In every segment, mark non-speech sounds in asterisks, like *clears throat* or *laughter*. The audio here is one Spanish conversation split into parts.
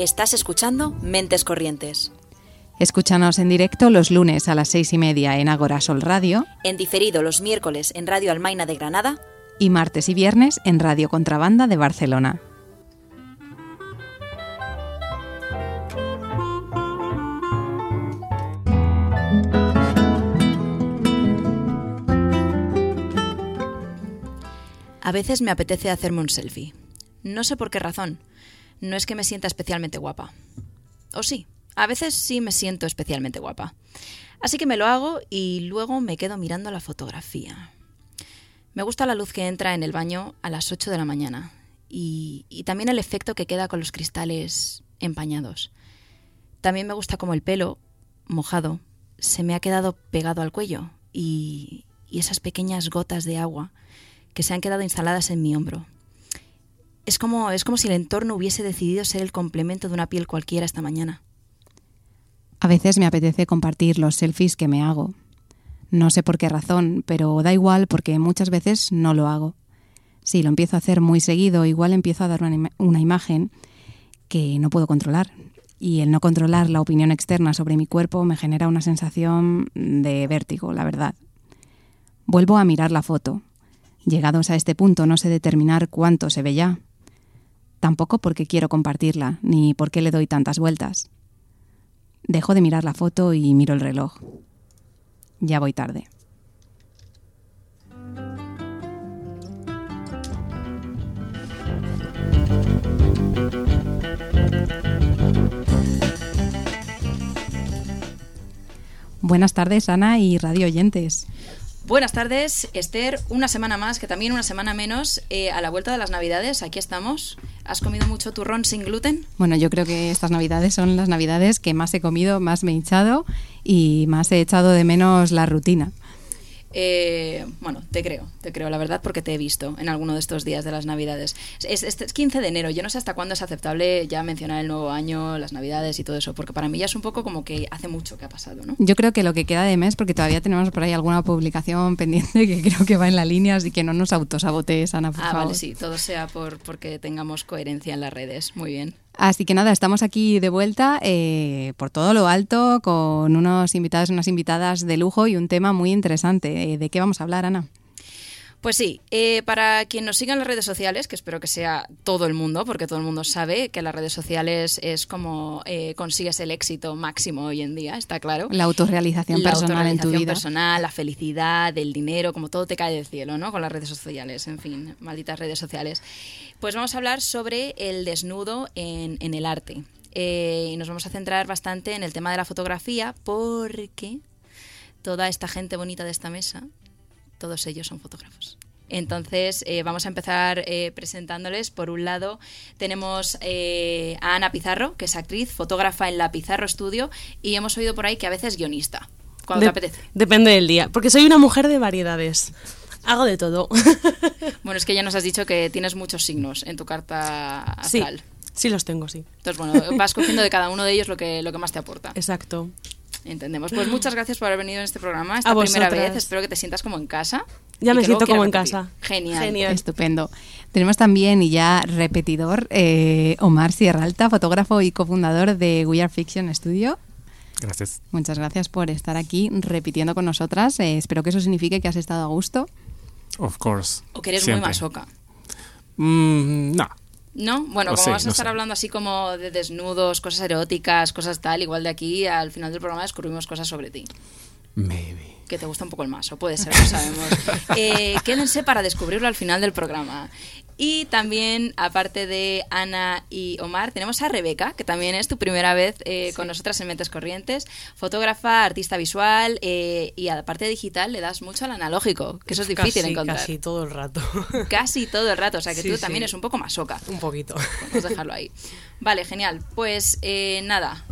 Estás escuchando Mentes Corrientes. Escúchanos en directo los lunes a las seis y media en Agora Sol Radio. En diferido los miércoles en Radio Almaina de Granada. Y martes y viernes en Radio Contrabanda de Barcelona. A veces me apetece hacerme un selfie. No sé por qué razón. No es que me sienta especialmente guapa. O sí, a veces sí me siento especialmente guapa. Así que me lo hago y luego me quedo mirando la fotografía. Me gusta la luz que entra en el baño a las 8 de la mañana y, también el efecto que queda con los cristales empañados. También me gusta como el pelo, mojado, se me ha quedado pegado al cuello y, y esas pequeñas gotas de agua que se han quedado instaladas en mi hombro. Es como, es como si el entorno hubiese decidido ser el complemento de una piel cualquiera esta mañana. A veces me apetece compartir los selfies que me hago. No sé por qué razón, pero da igual porque muchas veces no lo hago. Si lo empiezo a hacer muy seguido, igual empiezo a dar una, imagen que no puedo controlar. Y el no controlar la opinión externa sobre mi cuerpo me genera una sensación de vértigo, la verdad. Vuelvo a mirar la foto. Llegados a este punto no sé determinar cuánto se ve ya. Tampoco porque quiero compartirla, ni porque le doy tantas vueltas. Dejo de mirar la foto y miro el reloj. Ya voy tarde. Buenas tardes, Ana y radio oyentes. Buenas tardes, Esther. Una semana más, que también una semana menos, eh, a la vuelta de las Navidades. Aquí estamos. ¿Has comido mucho turrón sin gluten? Bueno, yo creo que estas Navidades son las Navidades que más he comido, más me he hinchado y más he echado de menos la rutina. Eh, bueno, te creo, te creo, la verdad, porque te he visto en alguno de estos días de las Navidades. Es, es, 15 de enero, yo no sé hasta cuándo es aceptable ya mencionar el nuevo año, las Navidades y todo eso, porque para mí ya es un poco como que hace mucho que ha pasado, ¿no? Yo creo que lo que queda de mes, porque todavía tenemos por ahí alguna publicación pendiente que creo que va en la línea, así que no nos autosabotees, Ana, por ah, favor. vale, sí, todo sea por porque tengamos coherencia en las redes. Muy bien. Así que nada, estamos aquí de vuelta eh, por todo lo alto con unos invitados y unas invitadas de lujo y un tema muy interesante. Eh, ¿De qué vamos a hablar, Ana? Pues sí, eh, para quien nos siga en las redes sociales, que espero que sea todo el mundo, porque todo el mundo sabe que las redes sociales es como consigues el éxito máximo hoy en día, está claro. La autorrealización personal en tu vida. personal, la felicidad, el dinero, como todo te cae del cielo, ¿no? Con las redes sociales, en fin, malditas redes sociales. Pues vamos a hablar sobre el desnudo en, el arte. Eh, y nos vamos a centrar bastante en el tema de la fotografía porque toda esta gente bonita de esta mesa, todos ellos son fotógrafos. Entonces, eh, vamos a empezar eh, presentándoles. Por un lado, tenemos a Ana Pizarro, que es actriz, fotógrafa en la Pizarro Studio, y hemos oído por ahí que a veces guionista. Cuando te apetece. Depende del día, porque soy una mujer de variedades. Hago de todo. *laughs* bueno, es que ya nos has dicho que tienes muchos signos en tu carta astral. Sí, sí los tengo, sí. Entonces, bueno, vas cogiendo de cada uno de ellos lo que, lo que más te aporta. Exacto. Entendemos. Pues muchas gracias por haber venido en este programa. Esta primera vez. Espero que te sientas como en casa. Ya me siento como en casa. Genial. Genial. Estupendo. Tenemos también, y ya repetidor, eh, Omar Sierra Alta, fotógrafo y cofundador de We Are Fiction Studio. Gracias. Muchas gracias por estar aquí repitiendo con nosotras. Eh, espero que eso signifique que has estado a gusto. Of course. ¿O que eres muy masoca? Mm, no. ¿No? Bueno, como vas a estar hablando así como de desnudos, cosas eróticas, cosas tal, igual de aquí al final del programa descubrimos cosas sobre ti. Maybe. Que te gusta un poco el maso, puede ser, no sabemos. *laughs* Eh, quédense para descubrirlo al final del programa. Y también, aparte de Ana y Omar, tenemos a Rebeca, que también es tu primera vez eh, con nosotras en Mentes Corrientes, fotógrafa, artista visual eh, y aparte digital le das mucho al analógico, que eso es difícil casi, encontrar. Casi todo el rato. *laughs* Casi todo el rato, o sea que tú también es un poco masoca. Un poquito. Vamos a dejarlo ahí. Vale, genial. Pues eh, nada,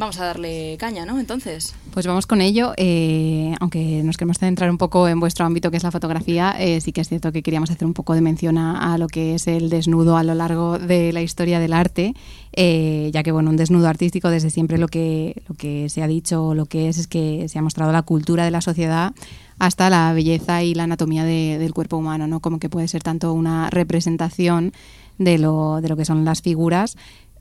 Vamos a darle caña, ¿no? Entonces. Pues vamos con ello. Eh, aunque nos queremos centrar un poco en vuestro ámbito, que es la fotografía, eh, sí que es cierto que queríamos hacer un poco de mención a, lo que es el desnudo a lo largo de la historia del arte, eh, ya que bueno, un desnudo artístico desde siempre lo que, lo que se ha dicho, lo que es, es que se ha mostrado la cultura de la sociedad hasta la belleza y la anatomía del cuerpo humano, ¿no? Como que puede ser tanto una representación de lo, de lo que son las figuras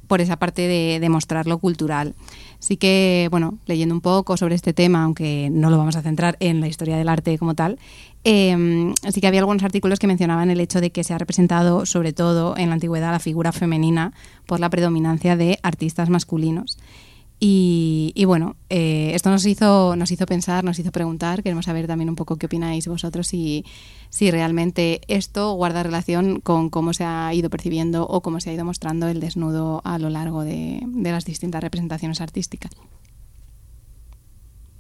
por esa parte de, de mostrar lo cultural. Sí que, bueno, leyendo un poco sobre este tema, aunque no lo vamos a centrar en la historia del arte como tal, eh, sí que había algunos artículos que mencionaban el hecho de que se ha representado, sobre todo en la antigüedad, la figura femenina por la predominancia de artistas masculinos. Y, y bueno, eh, esto nos hizo, nos hizo pensar, nos hizo preguntar, queremos saber también un poco qué opináis vosotros, si, si realmente esto guarda relación con cómo se ha ido percibiendo o cómo se ha ido mostrando el desnudo a lo largo de, de las distintas representaciones artísticas.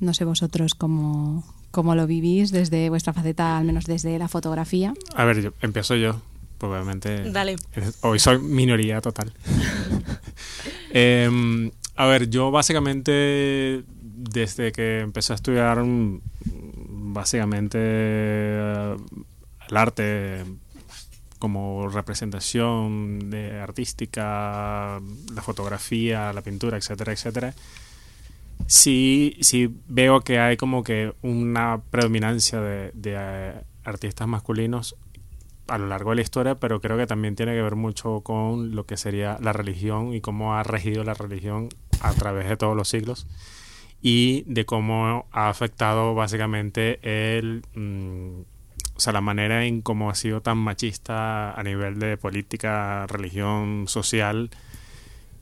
No sé vosotros cómo, cómo lo vivís desde vuestra faceta, al menos desde la fotografía. A ver, yo, empiezo yo. Pues obviamente. Dale. Hoy soy minoría total. *laughs* Em, a ver, yo básicamente, desde que empecé a estudiar, mm, básicamente eh, el arte como representación artística, la fotografía, la pintura, etcétera, etcétera, sí, sí veo que hay como que una predominancia de, de, eh, artistas masculinos a lo largo de la historia, pero creo que también tiene que ver mucho con lo que sería la religión y cómo ha regido la religión a través de todos los siglos y de cómo ha afectado básicamente el, mm, o sea, la manera en cómo ha sido tan machista a nivel de política, religión, social,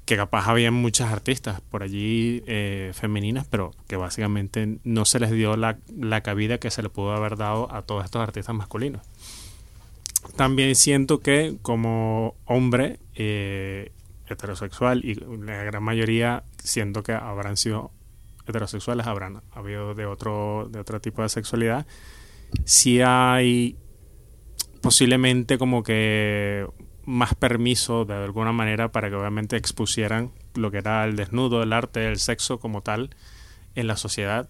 que capaz había muchas artistas por allí eh, femeninas, pero que básicamente no se les dio la, la cabida que se le pudo haber dado a todos estos artistas masculinos. También siento que como hombre eh, heterosexual y la gran mayoría siento que habrán sido heterosexuales, habrán habido de otro, de otro tipo de sexualidad, si hay posiblemente como que más permiso de alguna manera para que obviamente expusieran lo que era el desnudo, el arte, el sexo como tal en la sociedad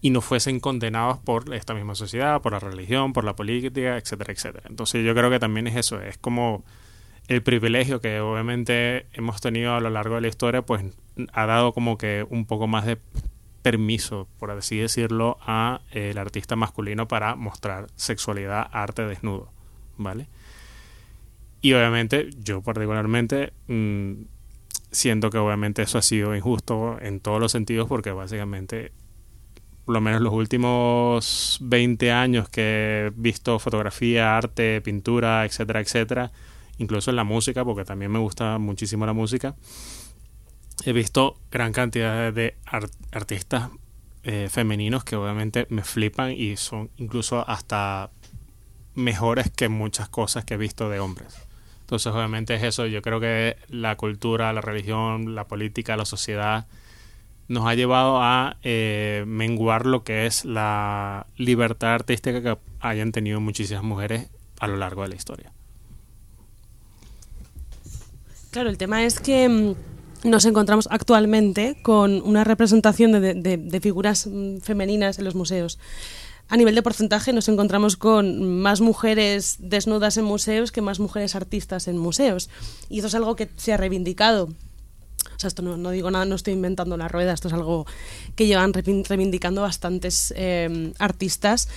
y no fuesen condenados por esta misma sociedad, por la religión, por la política, etcétera, etcétera. Entonces yo creo que también es eso, es como el privilegio que obviamente hemos tenido a lo largo de la historia, pues ha dado como que un poco más de permiso, por así decirlo, a eh, el artista masculino para mostrar sexualidad, arte desnudo, ¿vale? Y obviamente yo particularmente mmm, siento que obviamente eso ha sido injusto en todos los sentidos porque básicamente por lo menos los últimos 20 años que he visto fotografía, arte, pintura, etcétera, etcétera, incluso en la música, porque también me gusta muchísimo la música, he visto gran cantidad de art artistas eh, femeninos que obviamente me flipan y son incluso hasta mejores que muchas cosas que he visto de hombres. Entonces, obviamente es eso. Yo creo que la cultura, la religión, la política, la sociedad nos ha llevado a eh, menguar lo que es la libertad artística que hayan tenido muchísimas mujeres a lo largo de la historia. Claro, el tema es que mm, nos encontramos actualmente con una representación de, de, de, figuras mm, femeninas en los museos. A nivel de porcentaje nos encontramos con más mujeres desnudas en museos que más mujeres artistas en museos. Y eso es algo que se ha reivindicado esto no, no, digo nada, no estoy inventando la rueda, esto es algo que llevan reivindicando bastantes eh, artistas.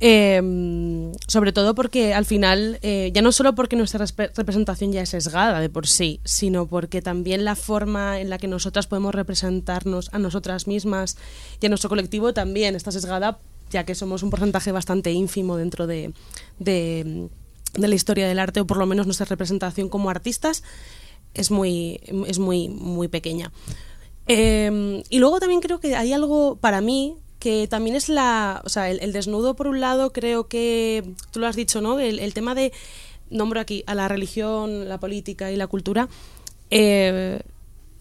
Eh, sobre todo porque al final, eh, ya no solo porque nuestra representación ya es sesgada de por sí, sino porque también la forma en la que nosotras podemos representarnos a nosotras mismas y a nuestro colectivo también está sesgada, ya que somos un porcentaje bastante ínfimo dentro de, de, de la historia del arte, o por lo menos nuestra representación como artistas es muy, es muy, muy pequeña. Eh, y luego también creo que hay algo para mí que también es la, o sea, el, desnudo por un lado creo que, tú lo has dicho, ¿no? El, tema de, nombro aquí, a la religión, la política y la cultura, eh,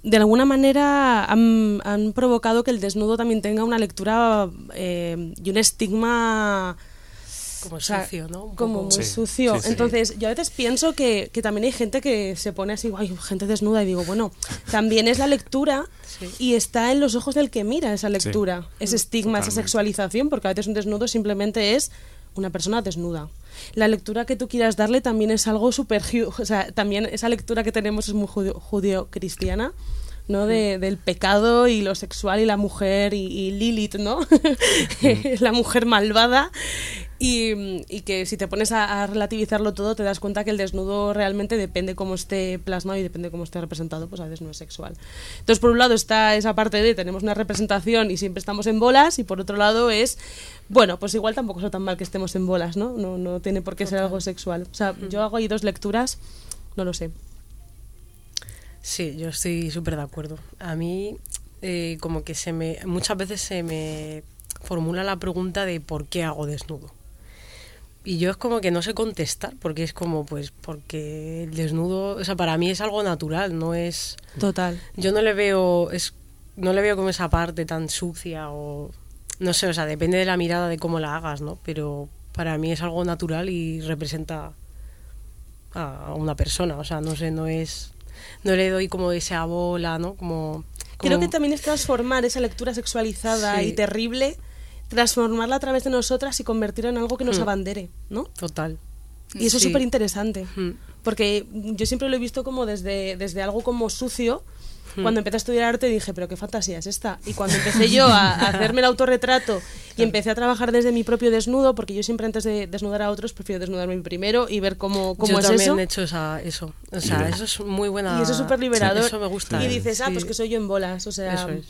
de alguna manera han, han, provocado que el desnudo también tenga una lectura eh, y un estigma como sucio, ¿no? Un como muy sí, sucio. Sí, sí. Entonces, yo a veces pienso que, que, también hay gente que se pone así, ay, gente desnuda, y digo, bueno, también es la lectura y está en los ojos del que mira esa lectura, ese estigma, Totalmente. esa sexualización, porque a veces un desnudo simplemente es una persona desnuda. La lectura que tú quieras darle también es algo súper, o sea, también esa lectura que tenemos es muy judío-cristiana. ¿No? De, del pecado y lo sexual y la mujer y, y Lilith, ¿no? *laughs* la mujer malvada. Y, y que si te pones a, a relativizarlo todo, te das cuenta que el desnudo realmente depende cómo esté plasmado y depende cómo esté representado, pues a veces no es sexual. Entonces, por un lado está esa parte de tenemos una representación y siempre estamos en bolas, y por otro lado es, bueno, pues igual tampoco es tan mal que estemos en bolas, ¿no? No, no tiene por qué ser algo sexual. O sea, yo hago ahí dos lecturas, no lo sé. Sí, yo estoy súper de acuerdo. A mí, eh, como que se me. Muchas veces se me formula la pregunta de por qué hago desnudo. Y yo es como que no sé contestar, porque es como, pues, porque el desnudo, o sea, para mí es algo natural, no es. Total. Yo no le veo. Es, no le veo como esa parte tan sucia o. No sé, o sea, depende de la mirada de cómo la hagas, ¿no? Pero para mí es algo natural y representa a una persona, o sea, no sé, no es no le doy como esa bola, ¿no? Como, Creo que también es transformar esa lectura sexualizada Sí. y terrible, transformarla a través de nosotras y convertirla en algo que nos Hmm. abandere, ¿no? Total. Y eso es súper interesante. Mm. Porque yo siempre lo he visto como desde, desde algo como sucio. Cuando empecé a estudiar arte dije, pero qué fantasía es esta. Y cuando empecé yo a, a *laughs* hacerme el autorretrato y empecé a trabajar desde mi propio desnudo, porque yo siempre antes de desnudar a otros prefiero desnudarme primero y ver cómo, cómo Yo es también eso. he hecho esa, eso. O sea, eso es muy buena. Y eso es súper liberador. Eso me gusta. Y dices, ah, Sí. pues que soy yo en bolas. O sea, Eso es.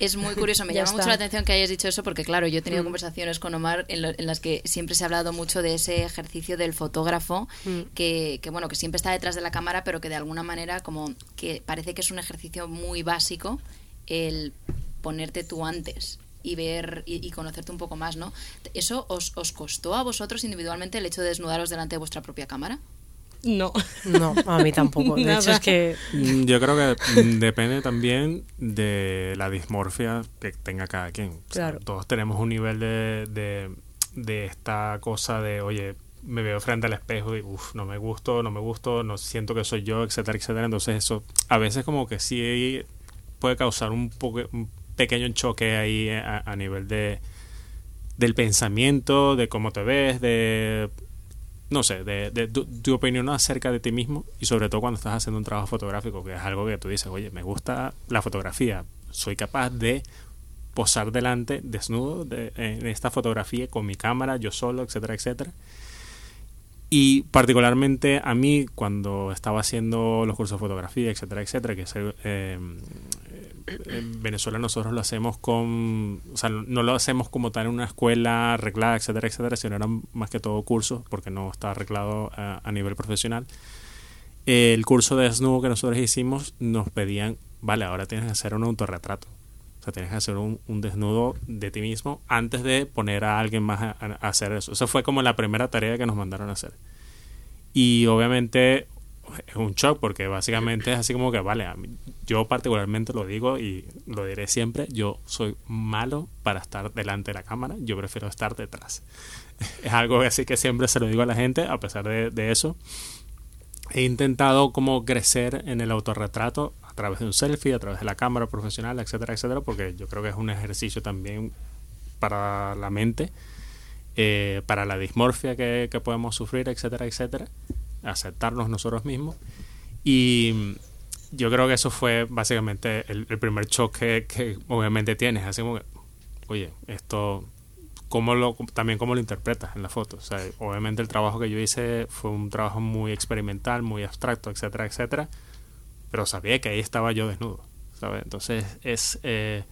Es muy curioso, me *laughs* llama mucho la atención que hayas dicho eso porque, claro, yo he tenido conversaciones con Omar en, lo- en las que siempre se ha hablado mucho de ese ejercicio del fotógrafo que, que, bueno, que siempre está detrás de la cámara, pero que de alguna manera como que parece que es un ejercicio muy básico el ponerte tú antes y ver y, y conocerte un poco más, ¿no? ¿Eso os, os costó a vosotros individualmente el hecho de desnudaros delante de vuestra propia cámara? No. No, a mí tampoco. De hecho, es que. Mm, Yo creo que mm, depende también de la dismorfia que tenga cada quien. O sea, Claro. todos tenemos un nivel de, de, de esta cosa de, oye, me veo frente al espejo y, uff, no me gusto, no me gusto, no siento que soy yo, etcétera, etcétera. Entonces eso a veces como que sí puede causar un, poco, un pequeño choque ahí a, a nivel de del pensamiento, de cómo te ves, de no sé, de, de tu, tu opinión acerca de ti mismo y sobre todo cuando estás haciendo un trabajo fotográfico, que es algo que tú dices, oye, me gusta la fotografía, soy capaz de posar delante desnudo de, en esta fotografía con mi cámara, yo solo, etcétera, etcétera. Y particularmente a mí, cuando estaba haciendo los cursos de fotografía, etcétera, etcétera, que es, eh, en Venezuela nosotros lo hacemos con, o sea, no lo hacemos como tal en una escuela arreglada, etcétera, etcétera, sino eran más que todo cursos, porque no está arreglado a, nivel profesional. El curso de desnudo que nosotros hicimos nos pedían, vale, ahora tienes que hacer un autorretrato. O sea, tienes que hacer un, un desnudo de ti mismo antes de poner a alguien más a, a hacer eso. Esa fue como la primera tarea que nos mandaron a hacer. Y obviamente es un shock porque básicamente es así como que, vale, a mí- yo particularmente lo digo y lo diré siempre, yo soy malo para estar delante de la cámara, yo prefiero estar detrás. *laughs* Es algo así que siempre se lo digo a la gente, a pesar de, de eso. He intentado como crecer en el autorretrato a través de un selfie, a través de la cámara profesional, etcétera, etcétera, porque yo creo que es un ejercicio también para la mente, eh, para la dismorfia que, que podemos sufrir, etcétera, etcétera, aceptarnos nosotros mismos. Y yo creo que eso fue básicamente el, el primer choque que obviamente tienes, así como que, oye, esto cómo lo, también cómo lo interpretas en la foto. O sea, obviamente el trabajo que yo hice fue un trabajo muy experimental, muy abstracto, etcétera, etcétera. Pero sabía que ahí estaba yo desnudo, ¿sabes? Entonces es... eh,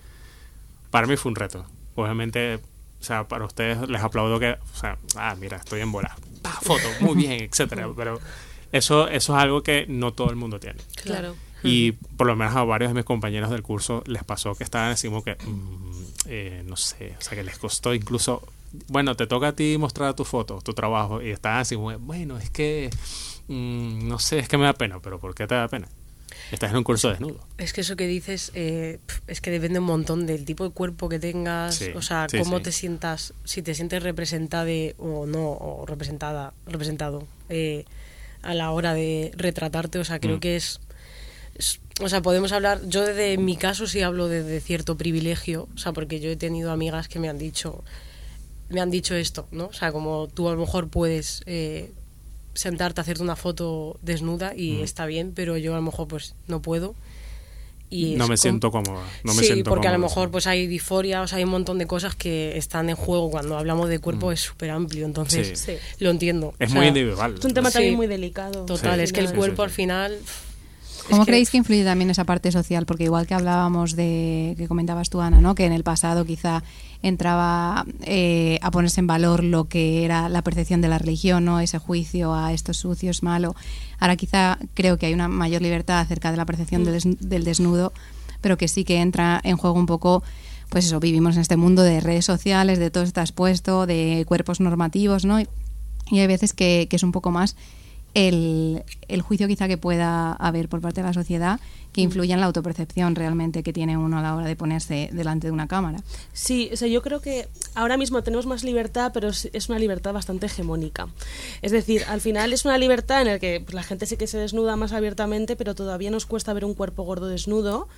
para mí fue un reto. Obviamente, o sea, para ustedes les aplaudo que, o sea, ah, mira, estoy en bola. *laughs* Pa, foto, muy bien, etcétera. Pero eso, eso es algo que no todo el mundo tiene. Claro. Y por lo menos a varios de mis compañeros del curso les pasó que estaban así como que, mm, eh, no sé, o sea, que les costó incluso, bueno, te toca a ti mostrar tu foto, tu trabajo, y estaban así como, bueno, es que, mm, no sé, es que me da pena, pero ¿por qué te da pena? Estás en un curso desnudo. Es que eso que dices eh, es que depende un montón del tipo de cuerpo que tengas, Sí, o sea, sí, cómo sí. te sientas, si te sientes representada o no, o representada, representado eh, a la hora de retratarte, o sea, creo Mm. que es, es- o sea, podemos hablar, yo desde mi caso sí hablo de, cierto privilegio, o sea, porque yo he tenido amigas que me han dicho, me han dicho esto, ¿no? O sea, como tú a lo mejor puedes eh, sentarte a hacerte una foto desnuda y Mm. está bien, pero yo a lo mejor pues no puedo. Y No me siento cómoda. No me sí, siento porque a lo cómoda, mejor pues hay disforia, o sea, hay un montón de cosas que están en juego cuando hablamos de cuerpo, es súper amplio, entonces Mm. Sí. Sí. lo entiendo. Es O muy sea, individual. Es un tema Sí. también muy delicado. Total, al es que el cuerpo sí, al final... ¿Cómo que- creéis que influye también esa parte social? Porque igual que hablábamos de, que comentabas tú, Ana, ¿no? que en el pasado quizá entraba eh, a ponerse en valor lo que era la percepción de la religión, ¿no? ese juicio a esto es sucio, es malo. Ahora quizá creo que hay una mayor libertad acerca de la percepción del, des- del desnudo, pero que sí que entra en juego un poco, pues eso, vivimos en este mundo de redes sociales, de todo está expuesto, de cuerpos normativos, ¿no? Y, y hay veces que, que es un poco más el, el juicio quizá que pueda haber por parte de la sociedad que influya en la autopercepción realmente que tiene uno a la hora de ponerse delante de una cámara. Sí, o sea, yo creo que ahora mismo tenemos más libertad, pero es es una libertad bastante hegemónica. Es decir, al final es una libertad en la que pues, la gente sí que se desnuda más abiertamente, pero todavía nos cuesta ver un cuerpo gordo desnudo.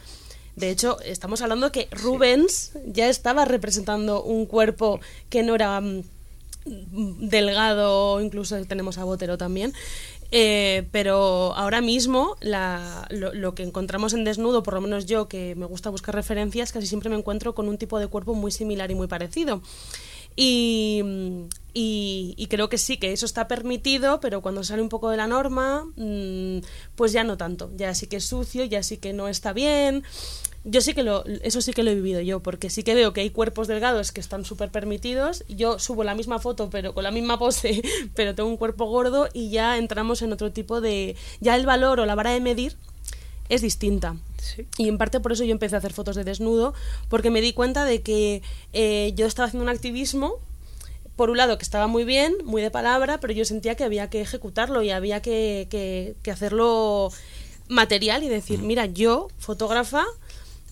De hecho, estamos hablando que Rubens ya estaba representando un cuerpo que no era mm, delgado, incluso tenemos a Botero también. Eh, pero ahora mismo la- lo, que encontramos en desnudo, por lo menos yo que me gusta buscar referencias, casi siempre me encuentro con un tipo de cuerpo muy similar y muy parecido. Y, y- y creo que sí, que eso está permitido, pero cuando sale un poco de la norma, mm, pues ya no tanto. Ya sí que es sucio, ya sí que no está bien. Yo sí que lo, eso sí que lo he vivido yo, porque sí que veo que hay cuerpos delgados que están súper permitidos. Yo subo la misma foto, pero con la misma pose, *laughs* pero tengo un cuerpo gordo y ya entramos en otro tipo de. Ya el valor o la vara de medir es distinta. Sí. Y en parte por eso yo empecé a hacer fotos de desnudo, porque me di cuenta de que eh, yo estaba haciendo un activismo, por un lado que estaba muy bien, muy de palabra, pero yo sentía que había que ejecutarlo y había que, que- que hacerlo material y decir, mira, yo, fotógrafa,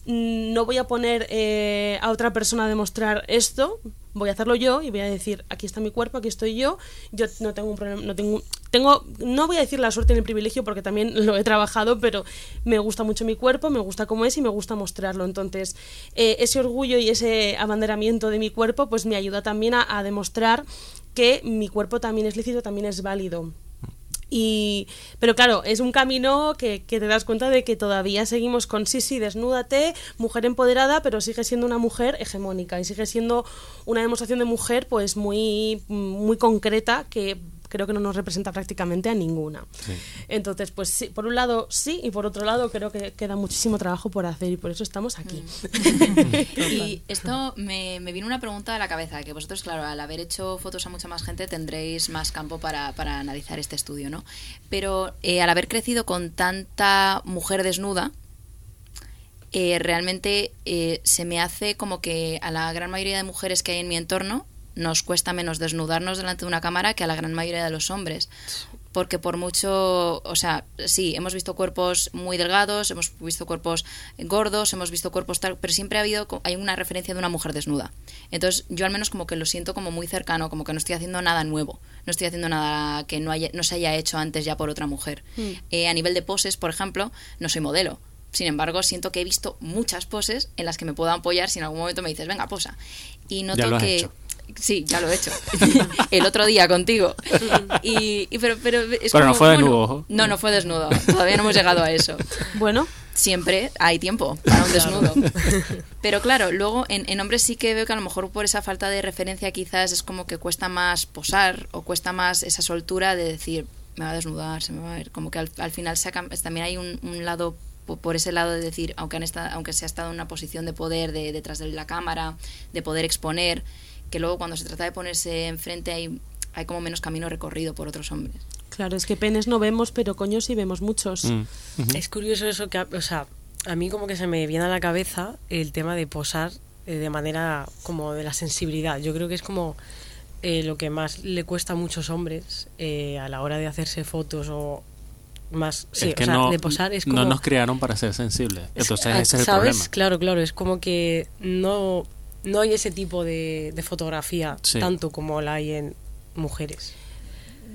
no voy a poner eh, a otra persona a demostrar esto, voy a hacerlo yo y voy a decir, aquí está mi cuerpo, aquí estoy yo, yo no tengo un problema, no tengo, tengo, no voy a decir la suerte ni el privilegio porque también *laughs* lo he trabajado, pero me gusta mucho mi cuerpo, me gusta cómo es y me gusta mostrarlo. Entonces, eh, ese orgullo y ese abanderamiento de mi cuerpo, pues me ayuda también a, a demostrar que mi cuerpo también es lícito, también es válido. Y, pero claro, es un camino que, que te das cuenta de que todavía seguimos con sí, sí, desnúdate, mujer empoderada, pero sigue siendo una mujer hegemónica y sigue siendo una demostración de mujer pues muy, muy concreta que creo que no nos representa prácticamente a ninguna. Entonces, pues sí, por un lado sí y por otro lado creo que queda muchísimo trabajo por hacer y por eso estamos aquí. *laughs* Y esto me, me vino una pregunta a la cabeza, que vosotros, claro, al haber hecho fotos a mucha más gente tendréis más campo para, para analizar este estudio, ¿no? Pero eh, al haber crecido con tanta mujer desnuda, eh, realmente eh, se me hace como que a la gran mayoría de mujeres que hay en mi entorno nos cuesta menos desnudarnos delante de una cámara que a la gran mayoría de los hombres. Porque por mucho, o sea, sí, hemos visto cuerpos muy delgados, hemos visto cuerpos gordos, hemos visto cuerpos tal, pero siempre ha habido, hay una referencia de una mujer desnuda. Entonces yo al menos como que lo siento como muy cercano, como que no estoy haciendo nada nuevo, no estoy haciendo nada que no, haya, no se haya hecho antes ya por otra mujer. Eh, a nivel de poses, por ejemplo, no soy modelo. Sin embargo, siento que he visto muchas poses en las que me puedo apoyar si en algún momento me dices, venga, posa. Y noto lo has que... hecho. Sí, ya lo he hecho. *laughs* El otro día contigo. Y, y pero, pero es Pero no como, fue bueno, desnudo. No, no fue desnudo. Todavía no hemos llegado a eso. Bueno, Siempre hay tiempo para un desnudo. Pero claro, luego en, en hombres sí que veo que a lo mejor por esa falta de referencia quizás es como que cuesta más posar o cuesta más esa soltura de decir, me va a desnudar, se me va a ver. Como que al, al final saca, también hay un, un lado po- por ese lado de decir, aunque, han estado, aunque se ha estado en una posición de poder de, detrás de la cámara, de poder exponer, que luego cuando se trata de ponerse enfrente hay, hay como menos camino recorrido por otros hombres. claro, es que penes no vemos, pero coño sí vemos muchos. Mm. Ujú. Es curioso eso que, o sea, a mí como que se me viene a la cabeza el tema de posar eh, de manera como de la sensibilidad. Yo creo que es como eh, lo que más le cuesta a muchos hombres eh, a la hora de hacerse fotos o más, sí, es que o sea, no, de posar es como... no nos crearon para ser sensibles. Entonces ese es el ¿Sabes? problema. Claro, claro, es como que no, no hay ese tipo de, de fotografía Sí. tanto como la hay en mujeres.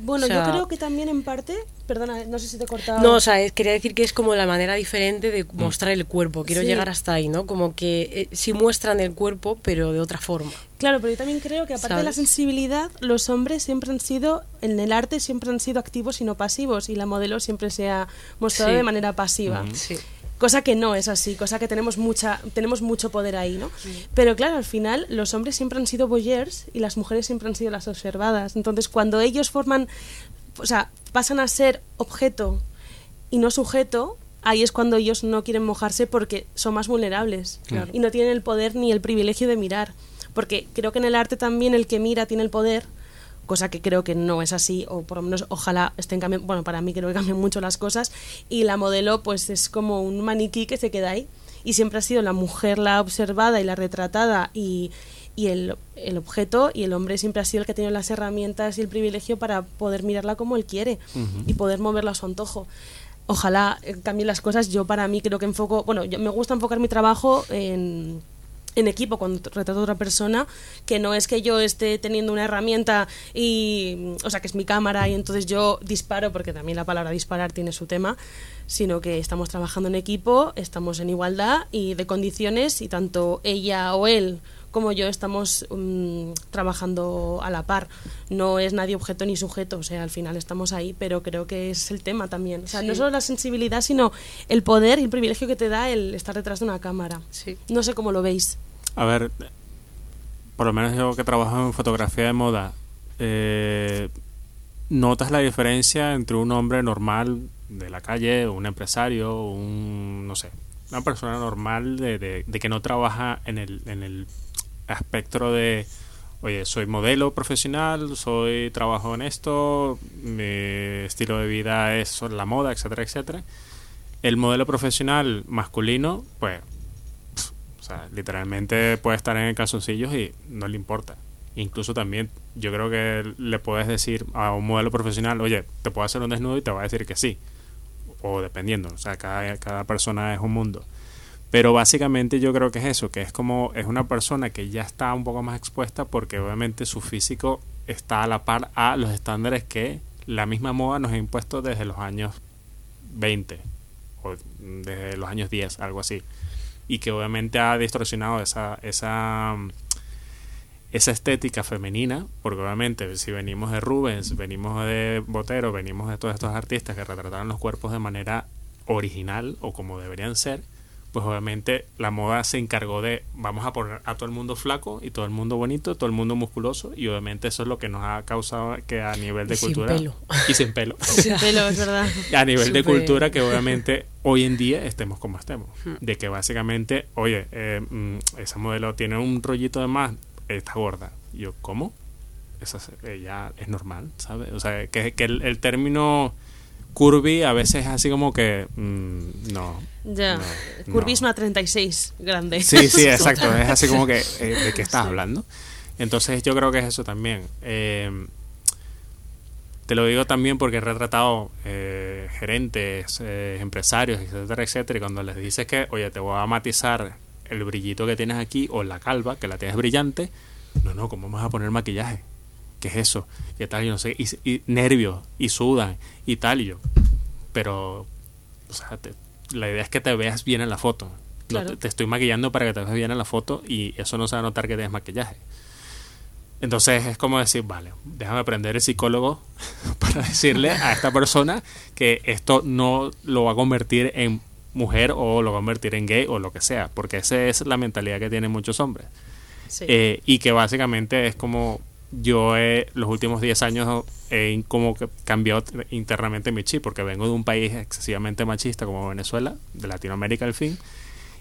Bueno, O sea- yo creo que también en parte, perdona, no sé si te he cortado. No, o sea, es- quería decir que es como la manera diferente de Mm. mostrar el cuerpo. Quiero Sí. llegar hasta ahí, ¿no? Como que eh, sí muestran el cuerpo, pero de otra forma. Claro, pero yo también creo que aparte de la sensibilidad, los hombres siempre han sido, en el arte siempre han sido activos y no pasivos, y la modelo siempre se ha mostrado Sí. de manera pasiva. Sí. Cosa que no es así, cosa que tenemos mucha tenemos mucho poder ahí, ¿no? Pero claro, al final los hombres siempre han sido voyeurs y las mujeres siempre han sido las observadas. Entonces, cuando ellos forman o sea, pasan a ser objeto y no sujeto, ahí es cuando ellos no quieren mojarse porque son más vulnerables y no tienen el poder ni el privilegio de mirar. Porque creo que en el arte también el que mira tiene el poder, cosa que creo que no es así, o por lo menos ojalá estén cambiando, bueno, para mí creo que cambian mucho las cosas, y la modelo pues es como un maniquí que se queda ahí, y siempre ha sido la mujer la observada y la retratada y, y el, el, objeto y el hombre siempre ha sido el que tiene las herramientas y el privilegio para poder mirarla como él quiere y poder moverla a su antojo. Ojalá eh, cambien las cosas. Yo para mí creo que enfoco, bueno, yo, me gusta enfocar mi trabajo en, en equipo cuando retrato a otra persona, que no es que yo esté teniendo una herramienta y, o sea, que es mi cámara y entonces yo disparo, porque también la palabra disparar tiene su tema, sino que estamos trabajando en equipo, estamos en igualdad y de condiciones y tanto ella o él como yo estamos um, trabajando a la par. No es nadie objeto ni sujeto, o sea, al final estamos ahí, pero creo que es el tema también. O sea, no solo la sensibilidad, sino el poder y el privilegio que te da el estar detrás de una cámara. Sí. No sé cómo lo veis. A ver, por lo menos yo que trabajo en fotografía de moda, eh, ¿notas la diferencia entre un hombre normal de la calle, un empresario, un, no sé, una persona normal de, de, de que no trabaja en el, en el espectro de, oye, soy modelo profesional, soy trabajo en esto, mi estilo de vida es la moda, etcétera, etcétera. El modelo profesional masculino, pues, o sea, literalmente puede estar en calzoncillos y no le importa. Incluso también yo creo que le puedes decir a un modelo profesional, oye, te puedo hacer un desnudo y te va a decir que sí. O dependiendo, o sea, cada, cada persona es un mundo. Pero básicamente yo creo que es eso, que es como es una persona que ya está un poco más expuesta porque obviamente su físico está a la par a los estándares que la misma moda nos ha impuesto desde los años 20 o desde los años 10, algo así. Y que obviamente ha distorsionado esa, esa, esa estética femenina, porque obviamente si venimos de Rubens, venimos de Botero, venimos de todos estos artistas que retrataron los cuerpos de manera original o como deberían ser, pues obviamente la moda se encargó de vamos a poner a todo el mundo flaco y todo el mundo bonito, todo el mundo musculoso y obviamente eso es lo que nos ha causado que a nivel de y cultura sin pelo. y sin pelo. *laughs* Sin *laughs* pelo, es verdad. a nivel de cultura que obviamente hoy en día estemos como estemos. Hmm. de que básicamente oye eh, mm, esa modelo tiene un rollito de más está gorda y yo cómo esa es- ella es normal sabes o sea que, que el, el término curvy a veces es así como que mm, no Ya, no, curvismo no. a 36, grande. Sí, sí, *laughs* exacto. Es así como que, eh, ¿de qué estás hablando? Entonces yo creo que es eso también. Eh, te lo digo también porque he retratado eh, gerentes, eh, empresarios, etcétera, etcétera, y cuando les dices que, oye, te voy a matizar el brillito que tienes aquí o la calva, que la tienes brillante, no, no, ¿cómo vas a poner maquillaje? ¿Qué es eso? ¿Qué tal? Y no sé, y, y nervios, y sudan, y tal, y yo. Pero, o sea, te- la idea es que te veas bien en la foto. No te, te estoy maquillando para que te veas bien en la foto y eso no se va a notar que tienes maquillaje. Entonces es como decir, vale, déjame aprender el psicólogo *laughs* para decirle a esta persona que esto no lo va a convertir en mujer o lo va a convertir en gay o lo que sea, porque esa es la mentalidad que tienen muchos hombres. Sí. Eh, y que básicamente es como yo he, los últimos 10 años he como cambiado internamente mi chip, porque vengo de un país excesivamente machista como Venezuela, de Latinoamérica al fin,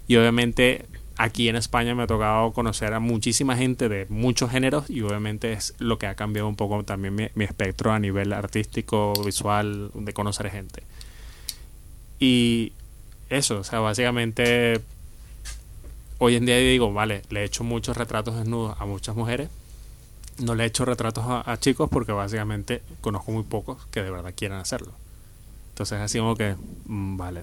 y obviamente aquí en España me ha tocado conocer a muchísima gente de muchos géneros y obviamente es lo que ha cambiado un poco también mi, mi espectro a nivel artístico, visual, de conocer gente. Y eso, o sea, básicamente hoy en día digo, vale, le he hecho muchos retratos desnudos a muchas mujeres. No le he hecho retratos a, chicos porque básicamente conozco muy pocos que de verdad quieran hacerlo. Entonces así como que, mm, vale,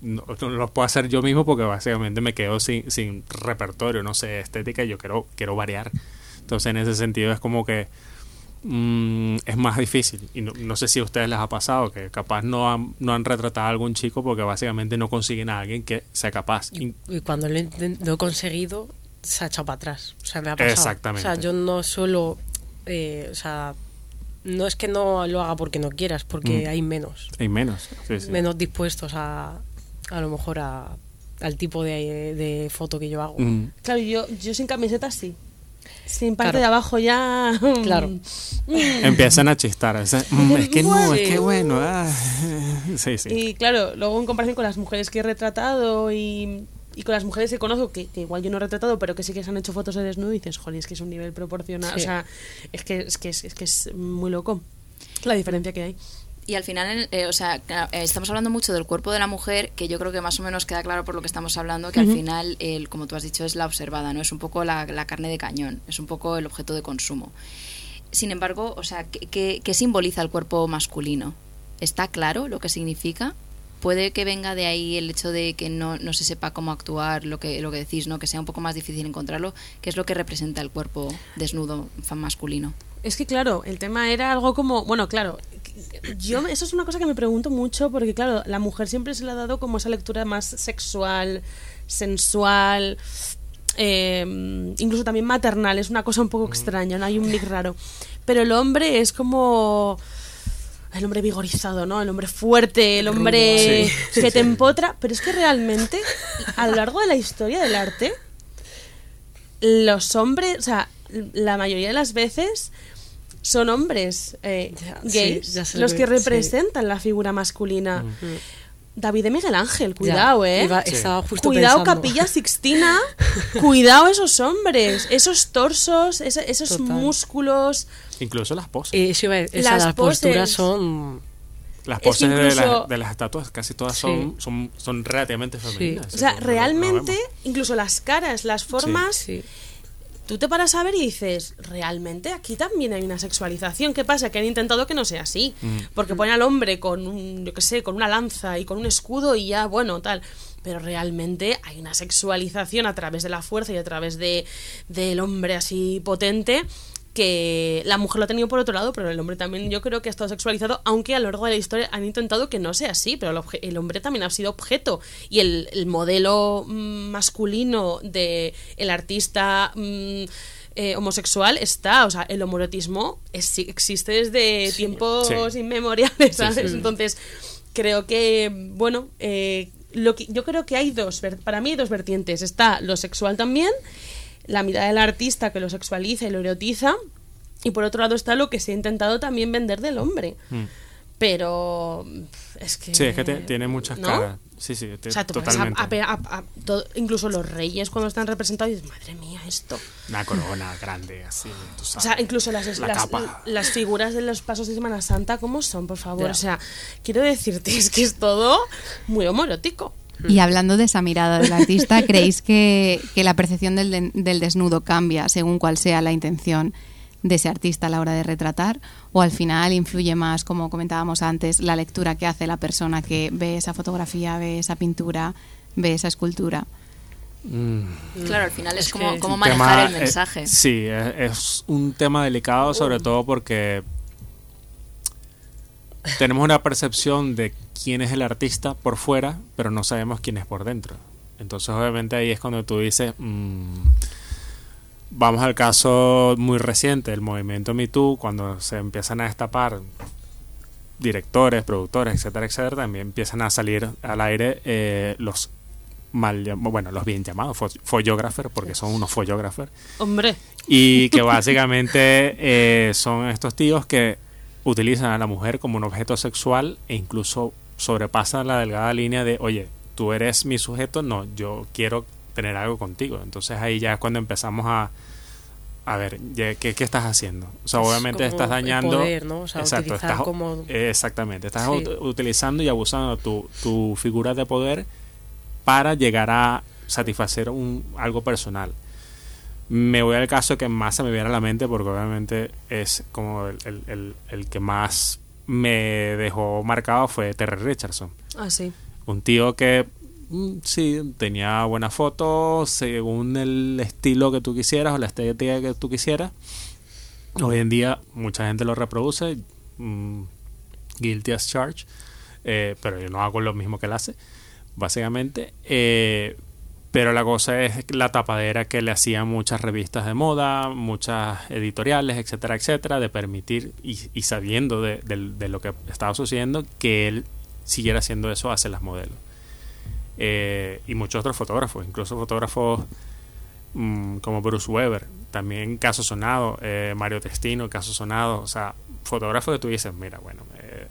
no, no los puedo hacer yo mismo porque básicamente me quedo sin, sin repertorio, no sé, estética y yo quiero, quiero variar. Entonces en ese sentido es como que mm, es más difícil. Y no, no sé si a ustedes les ha pasado que capaz no han, no han retratado a algún chico porque básicamente no consiguen a alguien que sea capaz. Y, cuando lo he, lo he conseguido, se ha echado para atrás. O sea, me ha pasado. Exactamente. O sea, yo no suelo. eh, o sea, no es que no lo haga porque no quieras, porque Mm. hay menos. Hay menos. sí, sí. Menos dispuestos a a lo mejor a- al tipo de, de foto que yo hago. Mm. Claro, yo, yo sin camiseta sí. Sin parte Claro. de abajo ya. Claro. Empiezan a chistar. o sea, mm, es que no, es que bueno. ah. *laughs* Sí, sí. Y claro, luego en comparación con las mujeres que he retratado y, y con las mujeres que conozco, que, que igual yo no he retratado, pero que sí que se han hecho fotos de desnudo, y dices, joder, es que es un nivel proporcional. Sí. O sea, es que es, que es, es que es muy loco la diferencia que hay. Y al final, eh, o sea, eh, estamos hablando mucho del cuerpo de la mujer, que yo creo que más o menos queda claro por lo que estamos hablando, que al final, el, como tú has dicho, es la observada, ¿no? Es un poco la, la carne de cañón, es un poco el objeto de consumo. Sin embargo, o sea, ¿qué, qué, qué simboliza el cuerpo masculino? ¿Está claro lo que significa? Puede que venga de ahí el hecho de que no, no se sepa cómo actuar, lo que, lo que decís, ¿no? Que sea un poco más difícil encontrarlo. ¿Qué es lo que representa el cuerpo desnudo masculino? Es que claro, el tema era algo como, bueno, claro, yo eso es una cosa que me pregunto mucho porque claro, la mujer siempre se le ha dado como esa lectura más sexual, sensual, eh, incluso también maternal, es una cosa un poco extraña, no hay un mix raro. Pero el hombre es como el hombre vigorizado, ¿no? El hombre fuerte, el hombre Sí, que te empotra, pero es que realmente a lo largo de la historia del arte los hombres, o sea, la mayoría de las veces son hombres eh, gays ya los que- representan la figura masculina. David de Miguel Ángel, Ya, cuidado, ¿eh? iba- Sí. Estaba justo Cuidado, pensando. Capilla *laughs* Sixtina. cuidado esos hombres, esos torsos, esos músculos. Incluso las poses. Eh, eso iba a- esa, Las las, posturas son... las es que poses de, las, de las estatuas casi todas Sí. son, son, son relativamente femeninas. O sea, realmente, incluso las caras, las formas, Sí. Tú te paras a ver y dices, realmente aquí también hay una sexualización. ¿Qué pasa? Que han intentado que no sea así. Mm. Porque ponen al hombre con un, yo qué sé, con una lanza y con un escudo y ya, bueno, tal. Pero realmente hay una sexualización a través de la fuerza y a través de del hombre así potente que la mujer lo ha tenido por otro lado, pero el hombre también yo creo que ha estado sexualizado, aunque a lo largo de la historia han intentado que no sea así, pero el, el hombre también ha sido objeto y el, el modelo mm, masculino de el artista mm, eh, homosexual está, o sea, el homoerotismo es- existe desde tiempos Sí. inmemoriales, ¿sabes? sí. Entonces, creo que, bueno, eh, lo que, yo creo que hay dos, para mí hay dos vertientes. Está lo sexual también, la mirada del artista que lo sexualiza y lo erotiza, y por otro lado está lo que se ha intentado también vender del hombre. Mm. Pero es que... Sí, es que te- tiene muchas ¿no? caras. Sí, sí, te- O sea, a- totalmente. a- a- a- todo- incluso los reyes cuando están representados dices, madre mía, esto. Una corona grande, así, tú O sabes. sea, incluso las, La las, las figuras de los pasos de Semana Santa, ¿cómo son, por favor? Ya. O sea, quiero decirte, *laughs* es que es todo muy homoerótico. Y hablando de esa mirada del artista, *laughs* ¿creéis que, que la percepción del, de- del desnudo cambia según cuál sea la intención de ese artista a la hora de retratar? ¿O al final influye más, como comentábamos antes, la lectura que hace la persona que ve esa fotografía, ve esa pintura, ve esa escultura? Mm. Claro, al final es, Es como, que- como Un manejar tema, el eh, mensaje. sí, es, es un tema delicado, sobre todo porque tenemos una percepción de quién es el artista por fuera, pero no sabemos quién es por dentro. Entonces, obviamente, ahí es cuando tú dices. mm, vamos al caso muy reciente, el movimiento Me Too, cuando se empiezan a destapar directores, productores, etcétera, etcétera, también empiezan a salir al aire eh, los mal bueno, los bien llamados fo- follógrafers, porque son unos follógrafers, Hombre, y que básicamente eh, son estos tíos que utilizan a la mujer como un objeto sexual e incluso sobrepasan la delgada línea de, oye, tú eres mi sujeto, no, yo quiero tener algo contigo. Entonces ahí ya es cuando empezamos a, a ver, ¿qué, qué estás haciendo? O sea, Es obviamente estás dañando... poder, ¿no? O sea, utilizar estás- como- exactamente, estás Sí. utilizando y abusando tu, tu figura de poder para llegar a satisfacer un, algo personal. Me voy al caso que más se me viene a la mente porque obviamente es como el, el- el- el que más me dejó marcado fue Terry Richardson. así. Un tío que mm, sí, tenía buenas fotos según el estilo que tú quisieras o la estética que tú quisieras. Hoy en día mucha gente lo reproduce, mm, guilty as charged, eh, pero yo no hago lo mismo que él hace, básicamente. Eh, pero la cosa es la tapadera que le hacían muchas revistas de moda, muchas editoriales, etcétera, etcétera, de permitir y, y sabiendo de, lo que estaba sucediendo que él siguiera haciendo eso hacia las modelos. eh, y muchos otros fotógrafos, incluso fotógrafos mm, como Bruce Weber, también caso sonado, eh, Mario Testino, caso sonado, o sea, fotógrafos que tú dices, mira, bueno, eh,